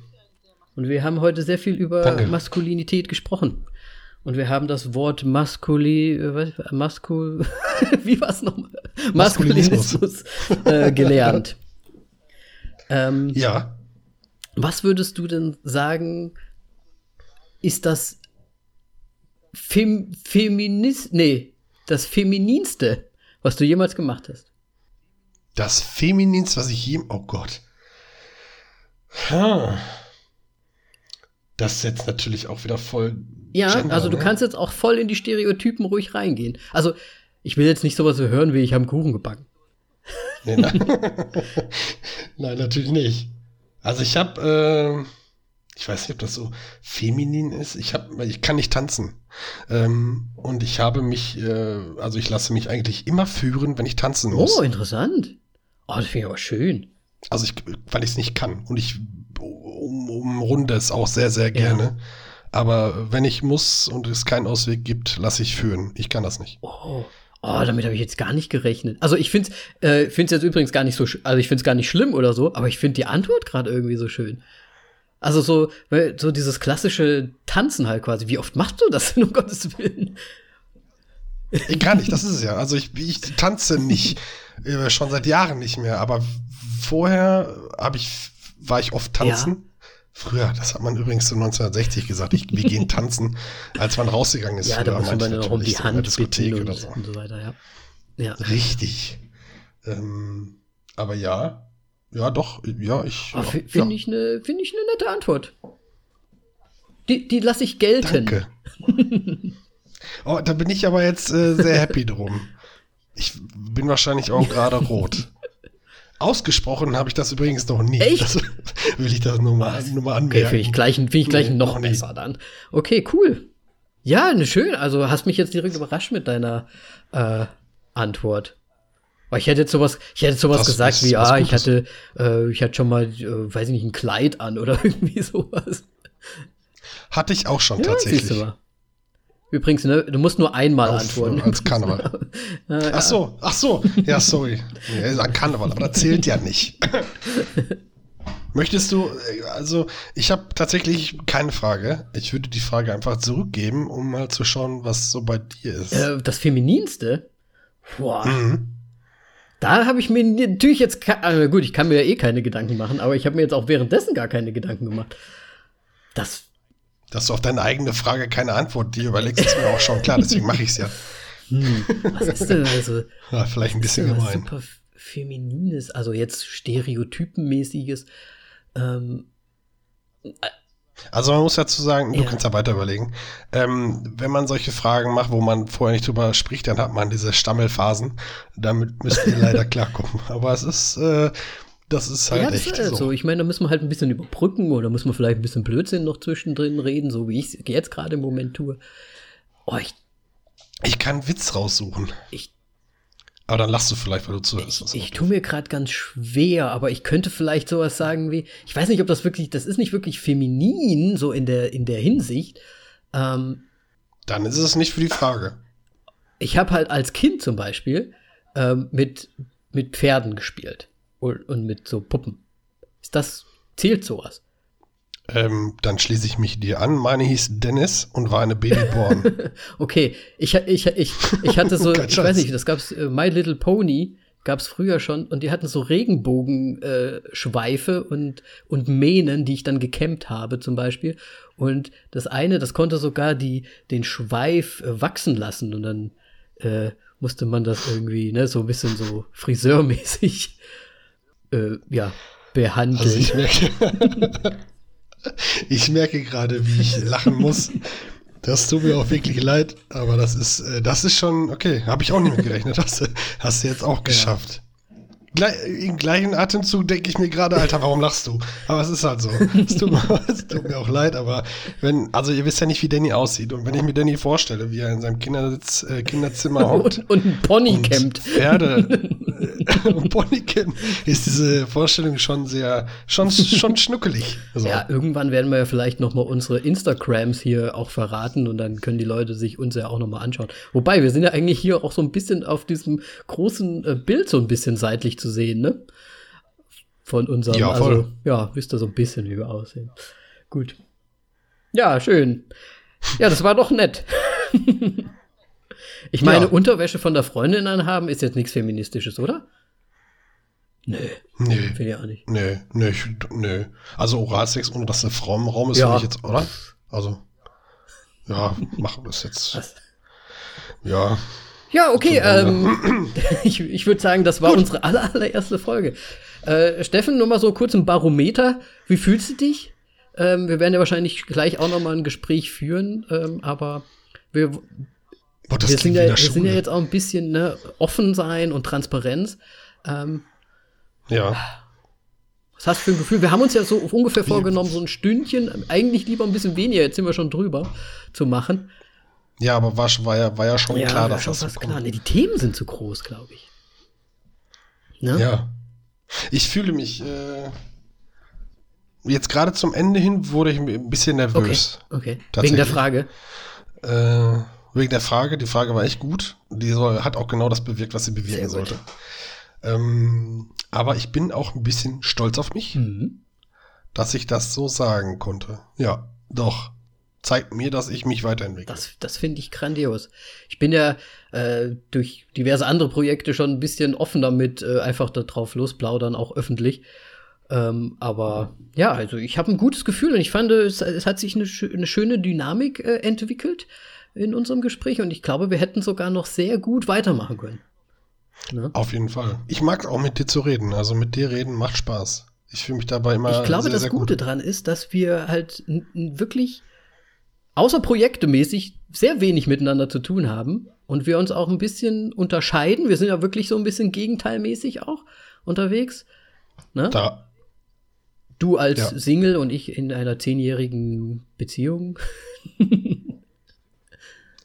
Und wir haben heute sehr viel über
Danke.
Maskulinität gesprochen. Und wir haben das Wort Maskuli, äh, Maskul, wie war es nochmal?
Maskulinismus.
Äh, gelernt. ähm,
Ja.
was würdest du denn sagen, ist das Fem Feminist, nee, das Femininste, was du jemals gemacht hast?
Das Feminins, was ich je. Oh Gott. Ha. Das ist jetzt natürlich auch wieder voll.
Ja,
Gender,
also du
ne?
kannst jetzt auch voll in die Stereotypen ruhig reingehen. Also, ich will jetzt nicht sowas so hören wie ich habe Kuchen gebacken.
Nee, nein. nein, natürlich nicht. Also ich habe, äh, ich weiß nicht, ob das so feminin ist. Ich habe, ich kann nicht tanzen. Ähm, und ich habe mich, äh, also ich lasse mich eigentlich immer führen, wenn ich tanzen muss.
Oh, interessant. Oh, das finde ich aber schön.
Also ich, weil ich es nicht kann. Und ich um, umrunde es auch sehr, sehr gerne. Aber wenn ich muss und es keinen Ausweg gibt, lasse ich führen. Ich kann das nicht.
Oh, oh damit habe ich jetzt gar nicht gerechnet. Also ich finde es äh, find's jetzt übrigens gar nicht so, also ich finde es gar nicht schlimm oder so, aber ich finde die Antwort gerade irgendwie so schön. Also so, so dieses klassische Tanzen halt quasi. Wie oft machst du das denn, um Gottes Willen?
Ich kann nicht, das ist es ja. Also ich, ich tanze nicht. Äh, schon seit Jahren nicht mehr. Aber vorher ich, war ich oft tanzen. Früher, das hat man übrigens so 1960 gesagt, ich, wir gehen tanzen, als man rausgegangen ist.
Ja, da
früher,
muss man auch um die
so in der
Hand
Diskothek
und,
oder so.
und so weiter, ja. Ja.
Richtig. Ähm, aber ja, ja, doch, ja, ich.
Aber
ja,
fi- Finde
ja.
ich eine find ich eine nette Antwort. Die, die lasse ich gelten.
Danke. oh, da bin ich aber jetzt äh, sehr happy drum. Ich bin wahrscheinlich auch gerade rot. Ausgesprochen habe ich das übrigens noch nie.
Echt?
Das will ich das nur mal, nur mal
Okay,
anmerken.
finde ich gleich, find ich gleich
Nee,
noch
noch nie.
besser dann. Okay, cool. Ja, ne, schön. Also hast mich jetzt direkt überrascht mit deiner äh, Antwort. Weil ich hätte jetzt sowas, ich hätte sowas
Das
gesagt wie, ah, ich hatte, äh, ich hatte schon mal, äh, weiß ich nicht, ein Kleid an oder irgendwie sowas.
Hatte ich auch schon
Ja,
tatsächlich.
Übrigens, ne, du musst nur einmal
Auf,
antworten.
als Karneval.
Äh,
Ach so, ach so. Ja, sorry. Ja, ist ein Karneval, aber das zählt ja nicht. Möchtest du, also ich habe tatsächlich keine Frage. Ich würde die Frage einfach zurückgeben, um mal zu schauen, was so bei dir ist.
Äh, das Femininste? Boah,
Mhm.
da habe ich mir natürlich jetzt, also gut, ich kann mir ja eh keine Gedanken machen, aber ich habe mir jetzt auch währenddessen gar keine Gedanken gemacht. Das,
Dass du auf deine eigene Frage keine Antwort dir überlegst, ist mir auch schon klar, deswegen mache ich es ja.
hm, was ist denn also?
ja. Vielleicht ein bisschen gemein.
super feminines, also jetzt stereotypenmäßiges. Ähm,
Also man muss dazu sagen, du
Ja.
kannst ja weiter überlegen. Ähm, wenn man solche Fragen macht, wo man vorher nicht drüber spricht, dann hat man diese Stammelphasen. Damit müsst ihr leider klarkommen. Aber es ist, äh, das ist halt
ja, das
echt
ist halt
so.
so. Ich meine, da müssen wir halt ein bisschen überbrücken oder müssen wir vielleicht ein bisschen Blödsinn noch zwischendrin reden, so wie ich es jetzt gerade im Moment tue. Oh, ich,
Ich kann einen Witz raussuchen.
ich,
Aber dann lachst du vielleicht, weil du zuhörst.
Ich
okay.
tue mir gerade ganz schwer, aber ich könnte vielleicht sowas sagen wie, ich weiß nicht, ob das wirklich, das ist nicht wirklich feminin, so in der, in der Hinsicht. Ähm,
Dann ist es nicht für die Frage.
ich habe halt als Kind zum Beispiel ähm, mit, mit Pferden gespielt und, mit so Puppen. Ist das, zählt sowas?
Ähm, dann schließe ich mich dir an. Meine hieß Dennis und war eine Babyborn.
okay, ich, ich, ich, ich hatte so,
Kein
ich weiß nicht, das gab's äh, My Little Pony gab's früher schon und die hatten so Regenbogenschweife äh, und, und Mähnen, die ich dann gekämmt habe zum Beispiel. Und das eine, das konnte sogar die, den Schweif äh, wachsen lassen und dann äh, musste man das irgendwie, ne, so ein bisschen so friseurmäßig, äh, ja, behandeln.
Also ich merke, ich merke gerade, wie ich lachen muss. Das tut mir auch wirklich leid, aber das ist, äh, das ist schon, okay, habe ich auch nicht mit gerechnet. Hast, hast du jetzt auch geschafft. Gleich, Im gleichen Atemzug denke ich mir gerade, Alter, warum lachst du? Aber es ist halt so. Es tut, mir, es tut mir auch leid, aber wenn, also ihr wisst ja nicht, wie Danny aussieht. Und wenn ich mir Danny vorstelle, wie er in seinem Kindersitz, äh, Kinderzimmer hockt
und, und ein Pony kämmt.
Pferde und Ponycamp, ist diese Vorstellung schon sehr, schon, schon schnuckelig. So.
Ja, irgendwann werden wir ja vielleicht noch mal unsere Instagrams hier auch verraten und dann können die Leute sich uns ja auch noch mal anschauen. Wobei, wir sind ja eigentlich hier auch so ein bisschen auf diesem großen äh, Bild so ein bisschen seitlich zu sehen, ne? Von unserem,
Ja, voll.
also, ja, wisst ihr so ein bisschen, wie wir aussehen. Gut. Ja, schön. Ja, das war doch nett. ich meine,
Ja.
Unterwäsche von der Freundin anhaben ist jetzt nichts Feministisches, oder? Nö,
Nee.
finde ich auch nicht.
Nee, nee, ich, nee. Also Oralsex, ohne dass eine Frau im Raum ist,
Ja.
finde ich jetzt, oder? Also, ja, machen wir das jetzt.
Was?
Ja,
Ja, okay. Ähm, ich ich würde sagen, das war unsere aller, allererste Folge. Äh, Steffen, nur mal so kurz ein Barometer. Wie fühlst du dich? Ähm, wir werden ja wahrscheinlich gleich auch noch mal ein Gespräch führen, ähm, aber wir,
boah, das
wir, sind ja, wir sind ja jetzt auch ein bisschen ne, offen sein und Transparenz. Ähm,
Ja,
was hast du für ein Gefühl? Wir haben uns ja so ungefähr vorgenommen, so ein Stündchen, eigentlich lieber ein bisschen weniger, jetzt sind wir schon drüber, zu machen.
Ja, aber war, war, ja, war ja schon klar,
war
dass
schon
das
fast
kommt.
klar. Ne, die Themen sind zu groß, glaube ich. Ne?
Ja. Ich fühle mich, äh, jetzt gerade zum Ende hin wurde ich ein bisschen
Okay,
nervös.
okay. Wegen
Tatsächlich.
der Frage.
Äh, wegen der Frage, die Frage war echt gut. Die soll, hat auch genau das bewirkt, was sie bewirken sollte. Ähm, aber ich bin auch ein bisschen stolz auf mich,
Mhm.
dass ich das so sagen konnte. Ja, doch. Zeigt mir, dass ich mich weiterentwickle.
Das, das finde ich grandios. Ich bin ja äh, durch diverse andere Projekte schon ein bisschen offener mit äh, einfach da drauf losplaudern, auch öffentlich. Ähm, aber ja, also ich habe ein gutes Gefühl und ich fand, es, es hat sich eine, eine schöne Dynamik äh, entwickelt in unserem Gespräch und ich glaube, wir hätten sogar noch sehr gut weitermachen können. Ne?
Auf jeden Fall. Ich mag auch mit dir zu reden. Also mit dir reden macht Spaß. Ich fühle mich dabei immer
Ich glaube,
sehr,
das
sehr
Gute
gut.
dran ist, dass wir halt wirklich außer projektemäßig sehr wenig miteinander zu tun haben und wir uns auch ein bisschen unterscheiden. Wir sind ja wirklich so ein bisschen gegenteilmäßig auch unterwegs. Ne?
Da,
Du als
Ja.
Single und ich in einer zehnjährigen Beziehung.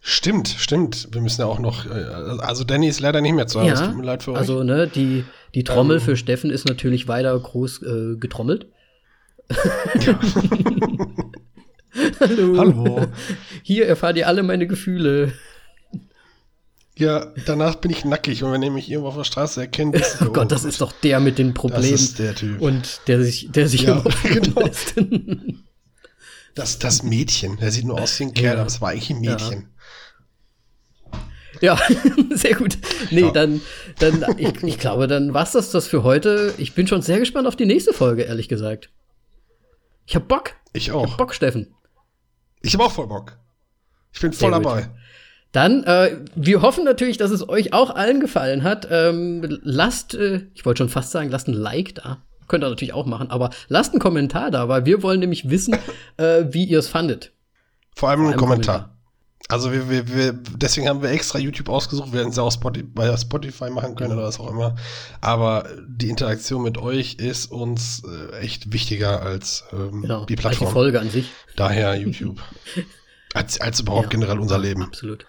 stimmt, stimmt. Wir müssen ja auch noch, äh, also Danny ist leider nicht mehr zu Hause. Es tut mir leid für euch.
also ne, die, die Trommel
Ähm.
für Steffen ist natürlich weiter groß äh, getrommelt.
Ja.
Hallo.
Hallo.
Hier erfahrt ihr alle meine Gefühle.
Ja, danach bin ich nackig und wenn ihr mich irgendwo auf der Straße erkennt, ist
Oh Gott, das ist doch der mit den
das
Problemen.
ist der Typ.
Und der sich, der sich
Ja, genau.
lässt.
Das, das Mädchen, der sieht nur aus wie ein Kerl,
Ja.
aber es war eigentlich ein Mädchen.
ja, sehr gut. Nee,
Ja.
dann, dann, ich, ich glaube, dann war's das das für heute. Ich bin schon sehr gespannt auf die nächste Folge, ehrlich gesagt. Ich hab Bock.
Ich
Ich
auch.
hab Bock, Steffen.
Ich habe auch voll Bock. Ich bin voll
Sehr gut.
dabei.
Dann, äh, wir hoffen natürlich, dass es euch auch allen gefallen hat. Ähm, lasst, äh, ich wollte schon fast sagen, lasst ein Like da. Könnt ihr natürlich auch machen, aber lasst einen Kommentar da, weil wir wollen nämlich wissen, äh, wie ihr es fandet.
Vor allem
Vor
ein
allem
Kommentar. Also wir, wir, wir, deswegen haben wir extra YouTube ausgesucht, wir hätten es ja auch Spotify, bei Spotify machen können oder was auch immer. Aber die Interaktion mit euch ist uns äh, echt wichtiger als ähm,
Genau,
die
als
Plattform.
die Folge an sich.
Daher YouTube. als, als überhaupt
Ja.
generell unser Leben.
Absolut.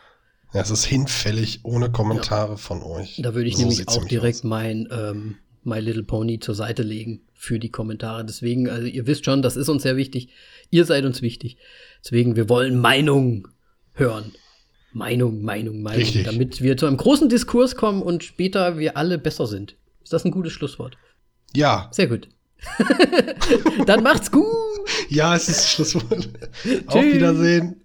Ja, es ist hinfällig ohne Kommentare von euch.
Da würde ich
So
nämlich auch direkt
aus.
mein ähm, My Little Pony zur Seite legen für die Kommentare. Deswegen, also ihr wisst schon, das ist uns sehr wichtig. Ihr seid uns wichtig. Deswegen, wir wollen Meinung hören. Meinung, Meinung, Meinung.
Richtig.
Damit wir zu einem großen Diskurs kommen und später wir alle besser sind. Ist das ein gutes Schlusswort?
Ja,
Sehr gut. Dann macht's gut.
Ja, es ist Schlusswort. Auf Wiedersehen.